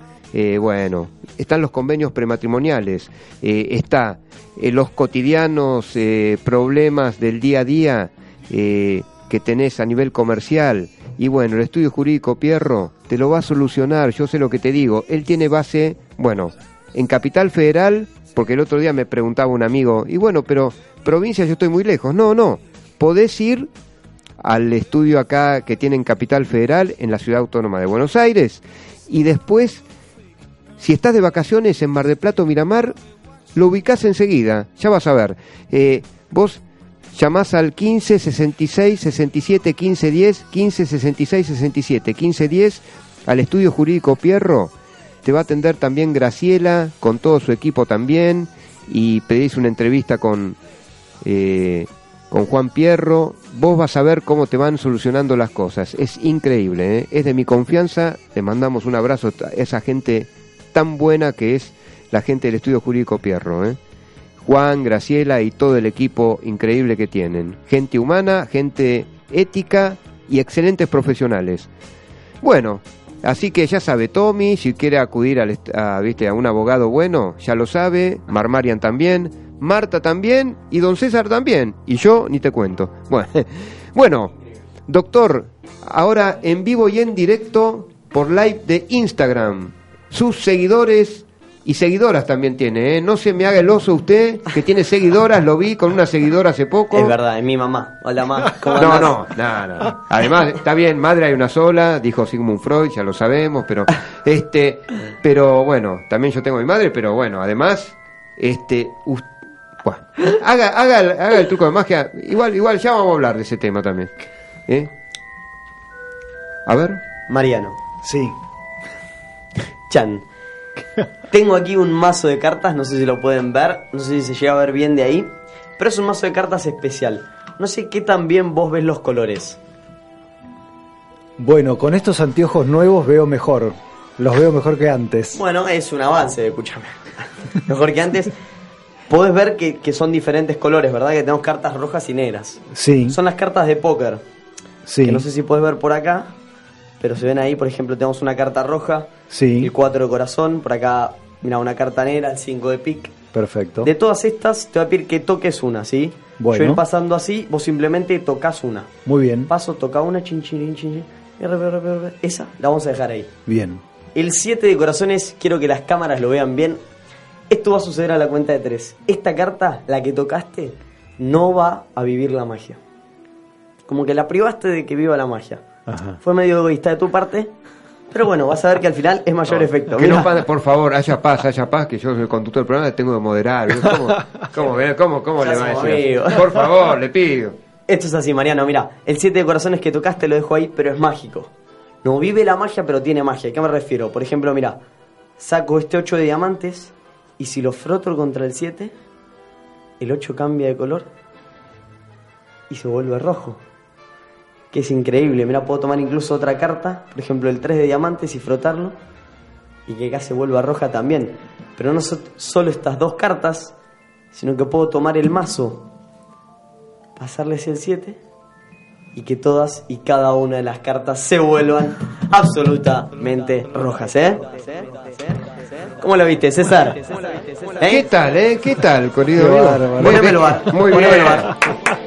Speaker 2: bueno, están los convenios prematrimoniales, eh, está los cotidianos problemas del día a día eh, que tenés a nivel comercial. Y bueno, el estudio jurídico Pierro te lo va a solucionar, yo sé lo que te digo. Él tiene base, bueno, en Capital Federal, porque el otro día me preguntaba un amigo, y bueno, pero provincia yo estoy muy lejos. No, no, podés ir al estudio acá que tiene en Capital Federal, en la Ciudad Autónoma de Buenos Aires, y después, si estás de vacaciones en Mar del Plata Miramar, lo ubicás enseguida, ya vas a ver. Eh, vos llamás al 15 66 67 15 10, 15 66 67 15 10, al estudio jurídico Pierro. Te va a atender también Graciela, con todo su equipo también, y pedís una entrevista con, eh, con Juan Pierro. Vos vas a ver cómo te van solucionando las cosas. Es increíble, ¿eh? es de mi confianza. Le mandamos un abrazo a esa gente tan buena que es la gente del estudio jurídico Pierro. ¿eh? Juan, Graciela y todo el equipo increíble que tienen. Gente humana, gente ética y excelentes profesionales. Bueno, así que ya sabe Tommy, si quiere acudir al a, ¿viste? a un abogado bueno, ya lo sabe, Marmarian también, Marta también y don César también, y yo ni te cuento. Bueno doctor, ahora en vivo y en directo por live de Instagram, sus seguidores y seguidoras también tiene, ¿eh? No se me haga el oso usted, que tiene seguidoras, lo vi con una seguidora hace poco.
Speaker 6: Es verdad, es mi mamá. Hola, mamá. ¿Cómo
Speaker 2: No, no, no, no. Además, está bien, madre hay una sola, dijo Sigmund Freud, ya lo sabemos, pero este, pero bueno, también yo tengo mi madre, pero bueno, además, este, us- bueno, haga, haga, el- haga el truco de magia, igual, igual ya vamos a hablar de ese tema también. ¿eh? A ver,
Speaker 6: Mariano.
Speaker 5: Sí.
Speaker 6: Chan. Tengo aquí un mazo de cartas, no sé si lo pueden ver, no sé si se llega a ver bien de ahí, pero es un mazo de cartas especial. No sé qué tan bien vos ves los colores.
Speaker 5: Bueno, con estos anteojos nuevos veo mejor. Los veo mejor que antes.
Speaker 6: Bueno, es un avance, escúchame. Mejor que antes. Podés ver que, que son diferentes colores, ¿verdad? Que tenemos cartas rojas y negras.
Speaker 5: Sí,
Speaker 6: Son las cartas de póker.
Speaker 5: sí,
Speaker 6: Que no sé si puedes ver por acá, pero se ven ahí, por ejemplo, tenemos una carta roja,
Speaker 5: sí,
Speaker 6: el 4 de corazón, por acá, mira, una carta negra, el 5 de pic.
Speaker 5: perfecto.
Speaker 6: De todas estas, te voy a pedir que toques una, ¿sí?
Speaker 5: Bueno.
Speaker 6: Yo ir pasando así, vos simplemente tocas una.
Speaker 5: Muy bien,
Speaker 6: Paso, toca una, chin, chin, chin. Esa la vamos a dejar ahí.
Speaker 5: bien.
Speaker 6: El 7 de corazones, quiero que las cámaras lo vean bien. Esto va a suceder a la cuenta de 3. Esta carta, la que tocaste, no va a vivir la magia. Como que la privaste de que viva la magia.
Speaker 5: Ajá.
Speaker 6: Fue medio egoísta de tu parte, pero bueno, vas a ver que al final es mayor efecto.
Speaker 2: que no por favor, haya paz, haya paz, que yo soy el conductor del programa, tengo que moderar. ¿Cómo, cómo, cómo, le va a decir?
Speaker 6: amigos.
Speaker 2: Por favor, le pido.
Speaker 6: Esto es así, Mariano, mira, el 7 de corazones que tocaste lo dejo ahí, pero es mágico. No vive la magia, pero tiene magia. ¿A qué me refiero? Por ejemplo, mira, saco este 8 de diamantes y si lo froto contra el 7, el 8 cambia de color y se vuelve rojo. Que es increíble. Mira, puedo tomar incluso otra carta, por ejemplo, el 3 de diamantes y frotarlo y que acá se vuelva roja también. Pero no so- solo estas dos cartas, sino que puedo tomar el mazo pasarles el 7 y que todas y cada una de las cartas se vuelvan absolutamente rojas, ¿eh? ¿Cómo lo viste, César? ¿Eh?
Speaker 2: ¿Qué tal, eh? ¿Qué tal, querido. Muy bien, Muy bien.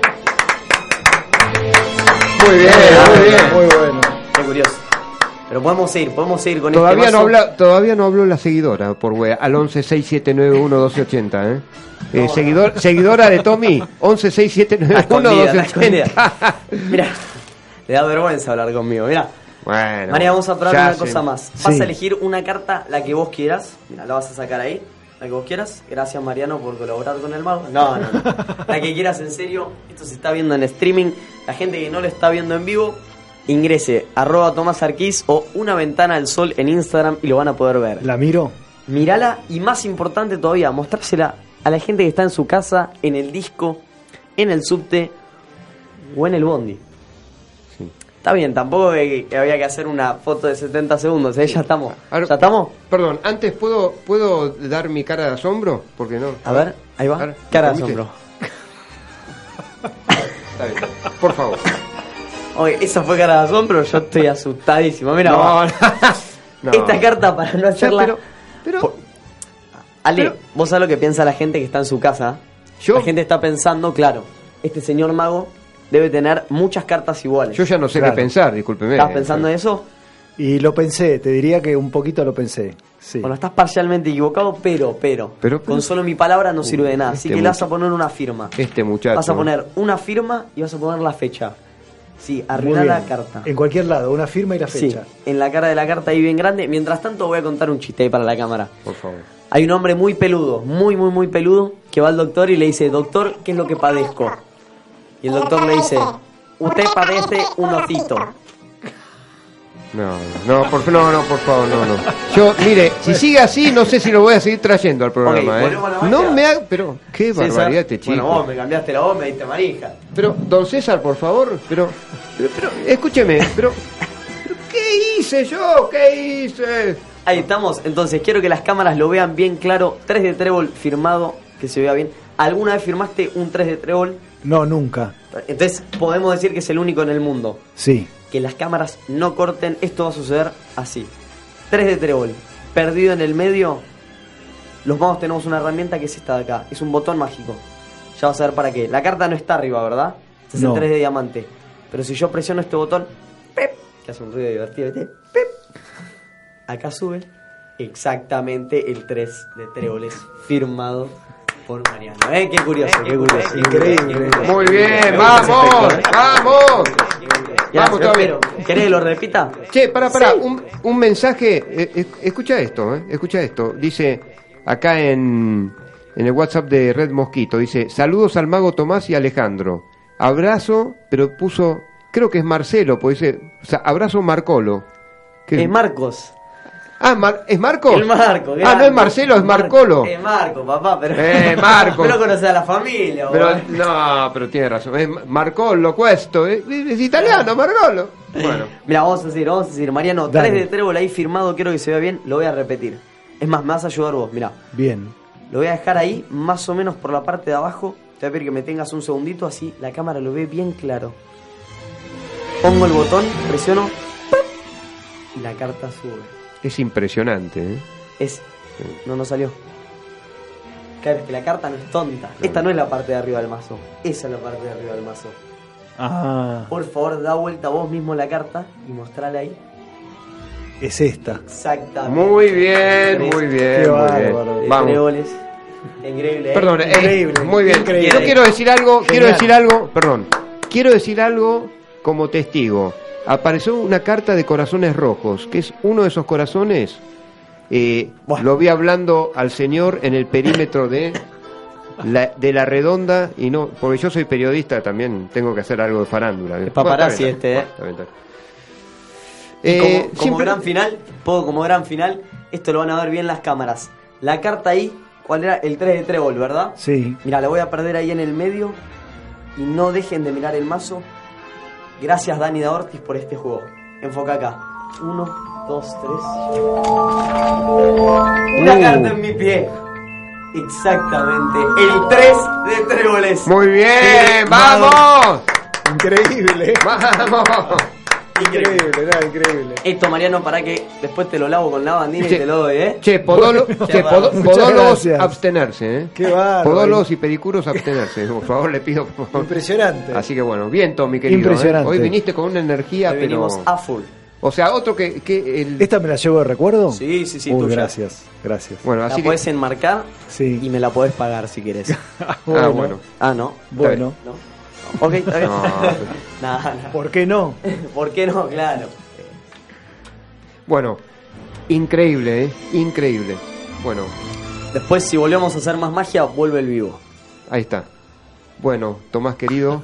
Speaker 2: Muy bien, muy bien.
Speaker 5: Muy bueno.
Speaker 6: Qué curioso. Pero podemos seguir, podemos seguir con
Speaker 2: Todavía
Speaker 6: este
Speaker 2: no, habla, todavía no habló la seguidora por wea, al 1167911280, ¿eh? Eh, seguidor, seguidora de Tommy,
Speaker 6: Está escondida, está escondida.
Speaker 2: 1167911280.
Speaker 6: Mira, le da vergüenza hablar conmigo. Mira,
Speaker 2: Bueno,
Speaker 6: María, vamos a probar una cosa más. Vas
Speaker 5: Sí.
Speaker 6: a elegir una carta, la que vos quieras. Mira, la vas a sacar ahí. La que vos quieras. Gracias, Mariano, por colaborar con el mago. No, no, no. La que quieras, en serio. Esto se está viendo en streaming. La gente que no lo está viendo en vivo, ingrese arroba Tomás Arquís o una ventana al sol en Instagram y lo van a poder ver.
Speaker 5: ¿La miro?
Speaker 6: Mirala y más importante todavía, mostrársela a la gente que está en su casa, en el disco, en el subte o en el bondi. Está bien, tampoco que, que había que hacer una foto de 70 segundos, ¿eh? ya estamos.
Speaker 2: Ahora-
Speaker 6: ¿Ya estamos?
Speaker 2: Perdón, antes puedo puedo dar mi cara de asombro, porque no.
Speaker 6: A ver, ahí va.
Speaker 2: Ver,
Speaker 6: Cara de asombro.
Speaker 2: Está bien. Por favor.
Speaker 6: Oye, esa fue cara de asombro, yo estoy asustadísimo. Mira,
Speaker 2: No,
Speaker 6: esta carta para no hacerla...
Speaker 2: pero, pero
Speaker 6: Ale,
Speaker 2: Pero-
Speaker 6: vos sabés lo que piensa la gente que está en su casa.
Speaker 2: Yo-
Speaker 6: La gente está pensando, claro, este señor mago debe tener muchas cartas iguales.
Speaker 2: yo ya no sé
Speaker 5: Claro.
Speaker 2: qué pensar, discúlpeme.
Speaker 6: ¿Estás pensando en eso?
Speaker 5: Y lo pensé, te diría que un poquito lo pensé. Sí.
Speaker 6: Bueno, estás parcialmente equivocado, pero, pero,
Speaker 2: Pero-
Speaker 6: con solo mi palabra no sirve de nada. Así
Speaker 2: este
Speaker 6: que le vas a poner una firma.
Speaker 2: Este muchacho.
Speaker 6: Vas a poner una firma y vas a poner la fecha. Sí, arruinar la carta.
Speaker 5: En cualquier lado, una firma y la
Speaker 6: Sí,
Speaker 5: fecha.
Speaker 6: en la cara de la carta ahí bien grande. Mientras tanto voy a contar un chiste ahí para la cámara.
Speaker 2: Por favor.
Speaker 6: Hay un hombre muy peludo, muy, muy, muy peludo, que va al doctor y le dice, doctor, ¿qué es lo que padezco? Y el doctor le dice, usted padece un osito.
Speaker 2: No, no, no, por, no, no, por favor, no, no. Yo, mire, si sigue así, no sé si lo voy a seguir trayendo al programa,
Speaker 6: Ok,
Speaker 2: ¿eh?
Speaker 6: volvemos a la
Speaker 2: No me haga, pero qué
Speaker 6: César,
Speaker 2: barbaridad este chico.
Speaker 6: Bueno, vos me cambiaste la voz, me diste manija.
Speaker 2: Pero, don César, por favor, pero, pero, pero, escúcheme, pero, pero, ¿qué hice yo? ¿Qué hice?
Speaker 6: Ahí estamos, entonces quiero que las cámaras lo vean bien claro. 3 de trébol firmado, que se vea bien. ¿Alguna vez firmaste un 3 de trébol?
Speaker 5: No, nunca.
Speaker 6: Entonces podemos decir que es el único en el mundo.
Speaker 5: Sí.
Speaker 6: Que las cámaras no corten, esto va a suceder así. 3 de trébol, perdido en el medio. Los magos tenemos una herramienta que es esta de acá. Es un botón mágico. Ya vas a ver para qué. La carta no está arriba, ¿verdad? Es
Speaker 5: No.
Speaker 6: el 3 de diamante. Pero si yo presiono este botón, ¡pep! que hace un ruido divertido. Acá sube exactamente el 3 de tréboles firmado por Mariano. ¿Eh? Qué curioso, qué curioso.
Speaker 5: Increíble.
Speaker 2: Muy bien, vamos,
Speaker 6: ¿eh?
Speaker 2: vamos.
Speaker 6: Ya,
Speaker 2: Vamos
Speaker 6: espero. ¿Querés que lo repita?
Speaker 2: Che, para, para, un, un mensaje, eh, eh, escucha esto, eh, escucha esto. Dice acá en, en el WhatsApp de Red Mosquito, dice, saludos al mago Tomás y Alejandro. Abrazo, pero puso, creo que es Marcelo, pues dice, o sea, abrazo Marcolo. ¿Qué-
Speaker 6: Es Marcos.
Speaker 2: Ah, Mar- ¿es Marco?
Speaker 6: El Marco.
Speaker 2: Ah,
Speaker 6: grande.
Speaker 2: no es Marcelo, es
Speaker 6: Mar-
Speaker 2: Marcolo.
Speaker 6: Es Marco, papá, pero.
Speaker 2: Eh, Marco.
Speaker 6: Pero conoces a la familia,
Speaker 2: Pero, no, pero tiene razón. Es Marcolo, questo. eh, Es italiano, Marcolo. Bueno.
Speaker 6: Mira, vamos a decir, vamos a decir, Mariano,
Speaker 5: Dale.
Speaker 6: 3 de trébol ahí firmado, quiero que se vea bien, lo voy a repetir. Es más, me vas a ayudar vos, mira.
Speaker 5: Bien.
Speaker 6: Lo voy a dejar ahí, más o menos por la parte de abajo. Te voy a pedir que me tengas un segundito, así la cámara lo ve bien claro. Pongo el botón, presiono. ¡pum! Y la carta sube.
Speaker 2: Es impresionante, ¿eh?
Speaker 6: Es. No, no salió. Claro, es que la carta no es tonta. Esta no es la parte de arriba del mazo. Esa es la parte de arriba del mazo.
Speaker 5: Ah,
Speaker 6: Por favor, da vuelta vos mismo la carta y mostrala ahí.
Speaker 5: es esta.
Speaker 6: Exactamente.
Speaker 2: Muy bien, muy bien,
Speaker 5: Qué
Speaker 2: muy bien. Vamos.
Speaker 6: Increíble, ¿eh?
Speaker 2: Perdón, eh,
Speaker 5: Increíble,
Speaker 2: muy bien.
Speaker 5: increíble.
Speaker 2: Yo quiero decir algo, quiero decir algo, perdón. Quiero decir algo como testigo. Apareció una carta de corazones rojos, que es uno de esos corazones. eh,
Speaker 6: Bueno.
Speaker 2: Lo vi hablando al señor en el perímetro de la, de la redonda y no, porque yo soy periodista también tengo que hacer algo de farándula.
Speaker 6: Es paparazzi
Speaker 2: Bueno,
Speaker 6: este, ¿eh?
Speaker 2: Eh,
Speaker 6: como, como
Speaker 2: siempre-
Speaker 6: gran final, puedo como gran final, esto lo van a ver bien las cámaras. La carta ahí, ¿cuál era? El 3 de trébol, ¿verdad?
Speaker 5: Sí.
Speaker 6: Mira, la voy a perder ahí en el medio. Y no dejen de mirar el mazo. Gracias Dani da Ortiz por este juego. Enfoca acá. Uno, dos, tres. Una
Speaker 2: Uh.
Speaker 6: carta en mi pie. Exactamente. El 3 de tréboles.
Speaker 2: Muy bien,
Speaker 6: Sí,
Speaker 2: vamos,
Speaker 5: Increíble.
Speaker 2: vamos.
Speaker 5: Increíble, increíble, increíble.
Speaker 6: Esto, Mariano, para que después te lo lavo con la bandina y te lo doy, ¿eh?
Speaker 2: Che, podolo, che,
Speaker 5: podolos
Speaker 2: abstenerse, ¿eh?
Speaker 5: Qué barba,
Speaker 2: Podolos y pedicuros abstenerse, por favor, le pido.
Speaker 5: Impresionante.
Speaker 2: Así que bueno, bien, Tommy, querido. ¿eh?
Speaker 5: Impresionante.
Speaker 2: Hoy viniste con una energía,
Speaker 6: Hoy
Speaker 2: pero.
Speaker 6: a full.
Speaker 7: O sea, otro que. que
Speaker 5: ¿Esta me la llevo de recuerdo?
Speaker 6: Sí, sí, sí.
Speaker 5: Uy. Gracias, gracias.
Speaker 7: Bueno, así la que...
Speaker 6: podés enmarcar
Speaker 5: sí.
Speaker 6: y me la podés pagar si querés.
Speaker 7: ah, ah bueno.
Speaker 6: Ah, no.
Speaker 5: Bueno.
Speaker 6: Ok, está.
Speaker 7: No.
Speaker 5: ¿Por qué no?
Speaker 6: ¿Por qué no? Claro.
Speaker 7: Bueno, increíble, ¿eh? Increíble. Bueno.
Speaker 6: Después, si volvemos a hacer más magia, vuelve el vivo.
Speaker 7: Ahí está. Bueno, Tomás querido.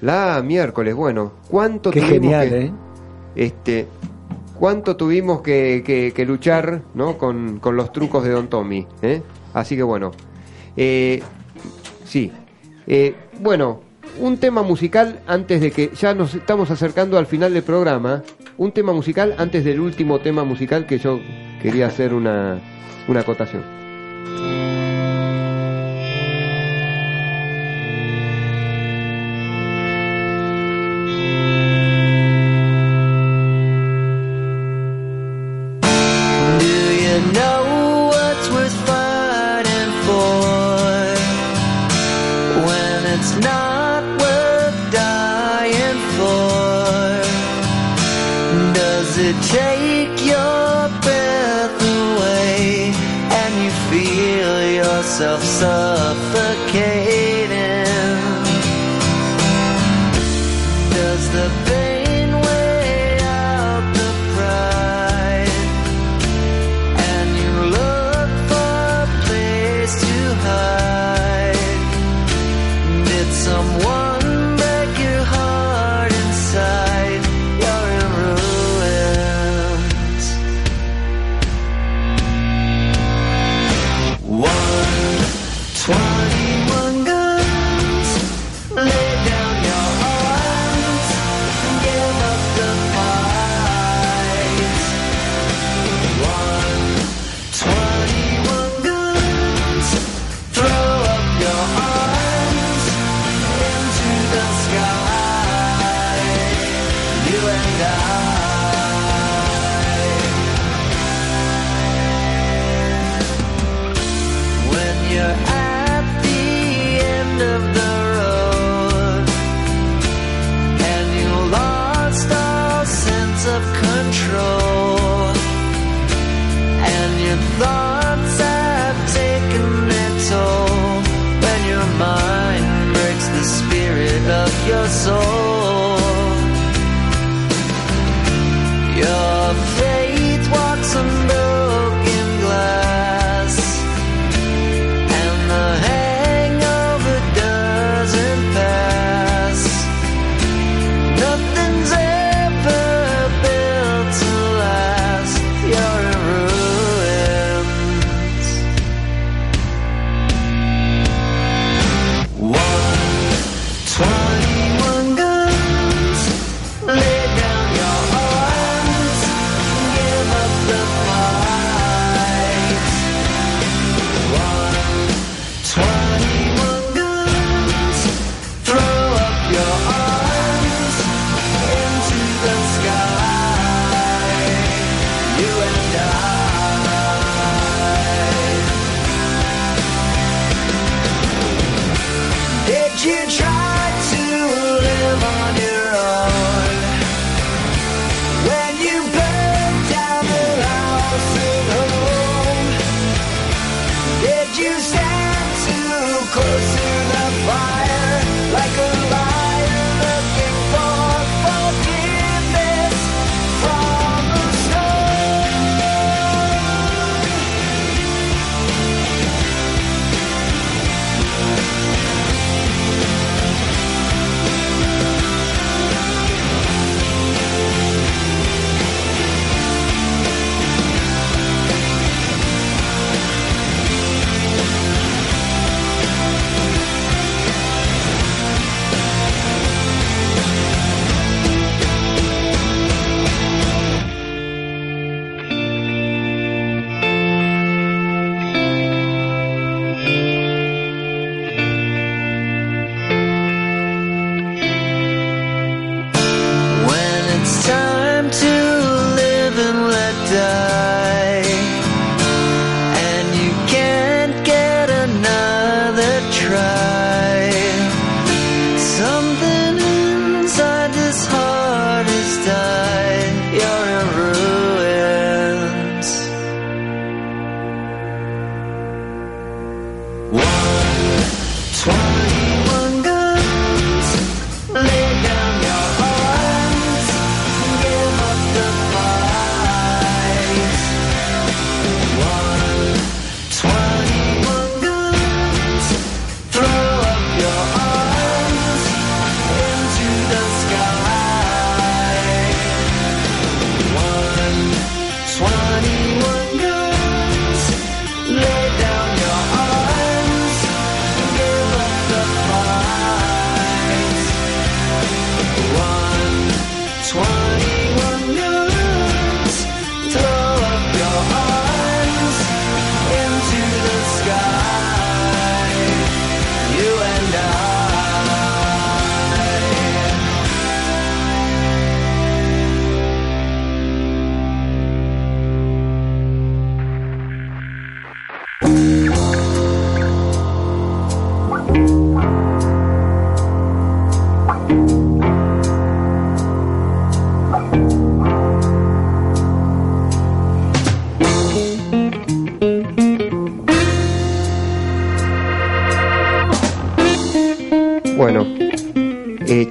Speaker 7: La miércoles, bueno. ¿Cuánto
Speaker 5: qué
Speaker 7: tuvimos
Speaker 5: genial,
Speaker 7: que,
Speaker 5: ¿eh?
Speaker 7: Este, ¿Cuánto tuvimos que, que luchar ¿no? Con, con, los trucos de Don Tommy? ¿eh? Así que bueno. Eh, sí. Eh, bueno, un tema musical antes de que ya nos estamos acercando al final del programa. Un tema musical antes del último tema musical que yo quería hacer una, una acotación.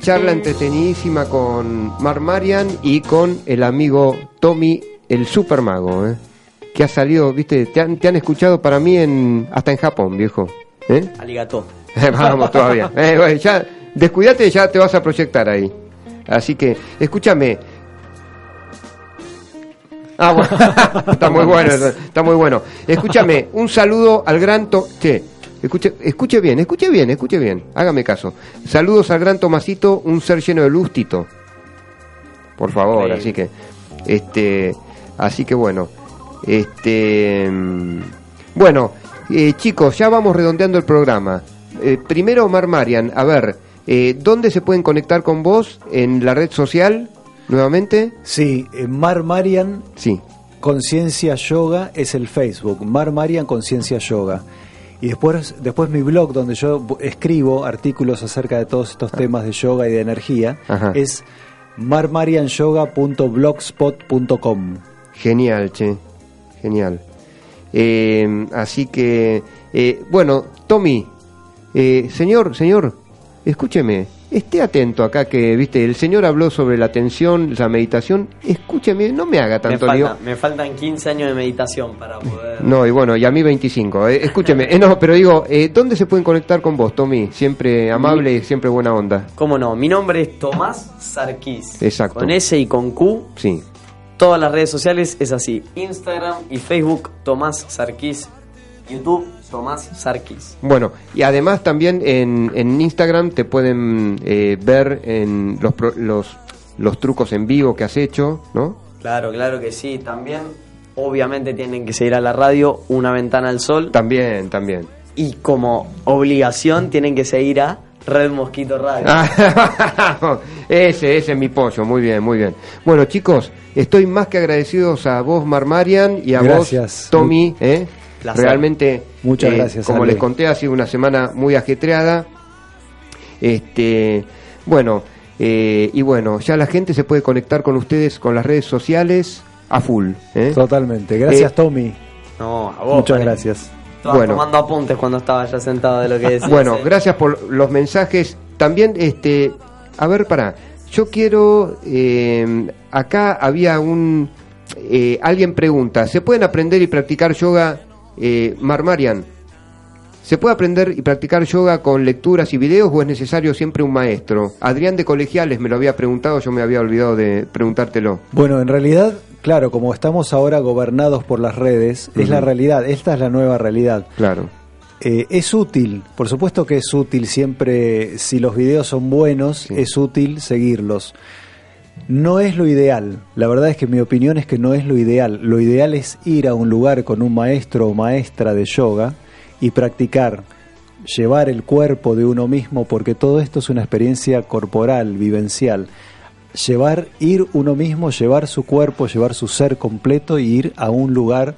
Speaker 2: Charla entretenidísima con Mar Marian y con el amigo Tommy, el super mago, ¿eh? que ha salido, viste, te han, te han escuchado para mí en hasta en Japón, viejo. ¿eh?
Speaker 6: Aligato.
Speaker 2: Vamos todavía. Eh, bueno, ya, descuídate, ya te vas a proyectar ahí. Así que, escúchame. Ah, bueno, está muy bueno, está muy bueno. Escúchame, un saludo al gran... To che, escuche, escuche bien, escuche bien, escuche bien, hágame caso. Saludos al gran Tomasito, un ser lleno de luz, Tito. Por favor,
Speaker 6: Increíble.
Speaker 2: así que, este, así que bueno, este, mm, bueno, eh, chicos, ya vamos redondeando el programa. Eh, primero, Omar Marian, a ver, eh, ¿dónde se pueden conectar con vos? ¿En la red social? Nuevamente.
Speaker 5: Sí, eh, Mar Marian
Speaker 2: Sí.
Speaker 5: Conciencia Yoga es el Facebook, Mar Marian Conciencia Yoga. Y después, después mi blog, donde yo escribo artículos acerca de todos estos temas de yoga y de energía,
Speaker 2: Ajá.
Speaker 5: es marmarianyoga.blogspot.com.
Speaker 2: Genial, che. Genial. Eh, así que, eh, bueno, Tommy, eh, señor, señor, escúcheme, esté atento acá que, viste, el señor habló sobre la atención, la meditación, escúcheme, no me haga
Speaker 6: Me,
Speaker 2: tanto lío.
Speaker 6: falta- me faltan 15 años de meditación para poder...
Speaker 2: No, y bueno, y a mí 25. eh, escúcheme, eh, no, pero digo, eh, ¿dónde se pueden conectar con vos, Tommy? Siempre amable y siempre buena onda.
Speaker 6: ¿Cómo no? Mi nombre es Tomás Sarkis.
Speaker 2: Exacto.
Speaker 6: Con S y con Q.
Speaker 2: Sí.
Speaker 6: Todas las redes sociales es así. Instagram y Facebook Tomás Sarkis. YouTube Tomás Sarkis.
Speaker 2: Bueno, y además también en, en Instagram te pueden eh, ver en los, pro- los, los trucos en vivo que has hecho, ¿no?
Speaker 6: Claro, claro que sí. También, obviamente, tienen que seguir a la radio Una Ventana al Sol.
Speaker 2: También, también.
Speaker 6: Y como obligación, tienen que seguir a Red Mosquito Radio.
Speaker 2: Ah, ese, ese es mi pollo, muy bien, muy bien. Bueno, chicos, estoy más que agradecidos a vos, Marmarian, y a
Speaker 5: Gracias.
Speaker 2: vos, Tommy. ¿eh?
Speaker 6: Placer.
Speaker 2: Realmente,
Speaker 5: Muchas
Speaker 2: eh,
Speaker 5: gracias,
Speaker 2: Como
Speaker 5: Ale.
Speaker 2: les conté, ha sido una semana muy ajetreada. Este, bueno, eh, y bueno, ya la gente se puede conectar con ustedes con las redes sociales a full. ¿eh?
Speaker 5: Totalmente. Gracias,
Speaker 2: Eh,
Speaker 5: Tommy.
Speaker 6: No, a vos.
Speaker 5: Muchas gracias.
Speaker 6: Estaba
Speaker 2: Bueno.
Speaker 6: tomando apuntes cuando estaba ya sentado de lo que decías.
Speaker 2: Bueno,
Speaker 6: eh.
Speaker 2: gracias por los mensajes. También, este, a ver, para, yo quiero, eh, acá había un, eh, alguien pregunta, ¿se pueden aprender y practicar yoga, eh, Marmarian? ¿Se puede aprender y practicar yoga con lecturas y videos o es necesario siempre un maestro? Adrián de Colegiales me lo había preguntado, yo me había olvidado de preguntártelo.
Speaker 5: Bueno, en realidad, claro, como estamos ahora gobernados por las redes, es la realidad, esta es la nueva realidad.
Speaker 2: Claro.
Speaker 5: Eh, es útil, por supuesto que es útil siempre, si los videos son buenos,
Speaker 2: Sí.
Speaker 5: es útil seguirlos. No es lo ideal, la verdad es que mi opinión es que no es lo ideal. Lo ideal es ir a un lugar con un maestro o maestra de yoga y practicar, llevar el cuerpo de uno mismo, porque todo esto es una experiencia corporal, vivencial. Llevar, ir uno mismo, llevar su cuerpo, llevar su ser completo y ir a un lugar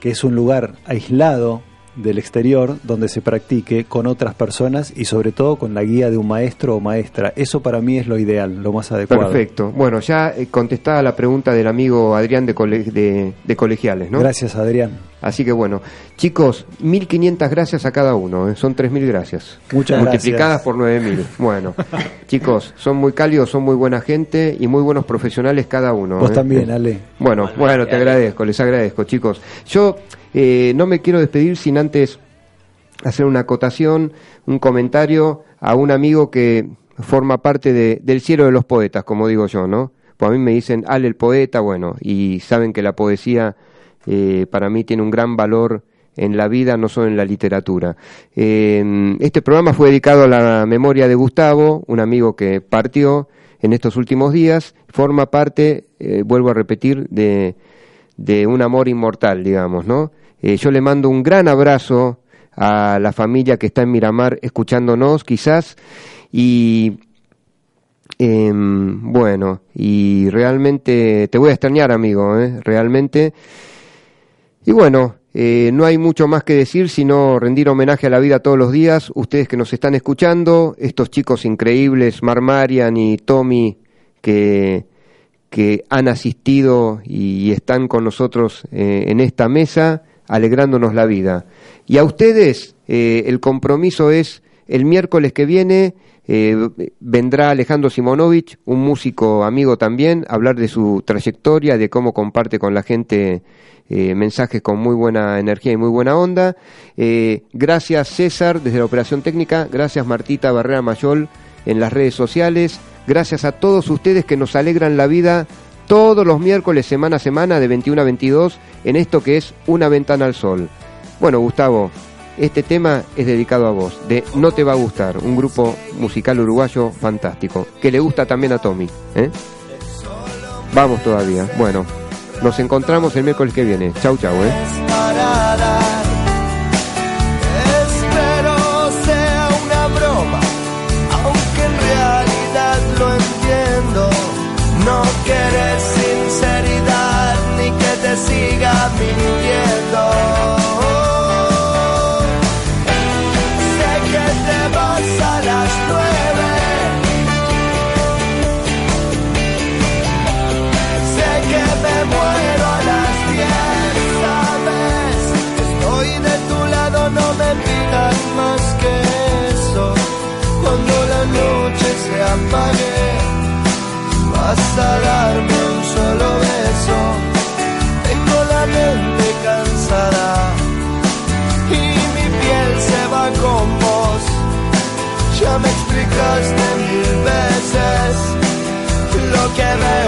Speaker 5: que es un lugar aislado del exterior donde se practique con otras personas y sobre todo con la guía de un maestro o maestra. Eso para mí es lo ideal, lo más adecuado.
Speaker 2: Perfecto. Bueno, ya eh, contestada la pregunta del amigo Adrián de, cole- de, de Colegiales, ¿no?
Speaker 5: Gracias Adrián.
Speaker 2: Así que bueno, chicos, 1.500 gracias a cada uno, ¿eh? son 3.000 gracias.
Speaker 5: Muchas
Speaker 2: Multiplicadas
Speaker 5: gracias.
Speaker 2: por 9.000. Bueno, chicos, son muy cálidos, son muy buena gente y muy buenos profesionales cada uno.
Speaker 5: Vos
Speaker 2: ¿eh?
Speaker 5: también, Ale.
Speaker 2: Bueno,
Speaker 6: Igualmente,
Speaker 2: bueno, te
Speaker 6: Ale.
Speaker 2: agradezco, les agradezco, chicos. Yo eh, no me quiero despedir sin antes hacer una acotación, un comentario a un amigo que forma parte de- del cielo de los poetas, como digo yo, ¿no? Pues a mí me dicen, Ale el poeta, bueno, y saben que la poesía eh, para mí tiene un gran valor en la vida, no solo en la literatura. Eh, este programa fue dedicado a la memoria de Gustavo, un amigo que partió en estos últimos días, forma parte, eh, vuelvo a repetir, de, de un amor inmortal, digamos, ¿no? Eh, yo le mando un gran abrazo a la familia que está en Miramar escuchándonos, quizás, y em, bueno, y realmente te voy a extrañar, amigo, ¿eh? realmente. Y bueno, eh, no hay mucho más que decir sino rendir homenaje a la vida todos los días. Ustedes que nos están escuchando, estos chicos increíbles, Marmarian y Tommy, que, que han asistido y están con nosotros eh, en esta mesa, alegrándonos la vida. Y a ustedes, eh, el compromiso es El miércoles que viene eh, vendrá Alejandro Simonovich, un músico amigo también, a hablar de su trayectoria, de cómo comparte con la gente eh, mensajes con muy buena energía y muy buena onda. Eh, gracias César desde la operación técnica, gracias Martita Barrera Mayol en las redes sociales, gracias a todos ustedes que nos alegran la vida todos los miércoles, semana a semana, de 21 a 22, en esto que es Una Ventana al Sol. Bueno, Gustavo, este tema es dedicado a vos, de No Te Va a Gustar, un grupo musical uruguayo fantástico, que le gusta también a Tommy. ¿eh? Vamos todavía. Bueno, nos encontramos el miércoles que viene. Chau, chau. ¿eh?
Speaker 3: Espero sea una broma, aunque en realidad lo entiendo. No quieres sinceridad ni que te siga mintiendo. Ya me explicaste mil veces lo que veo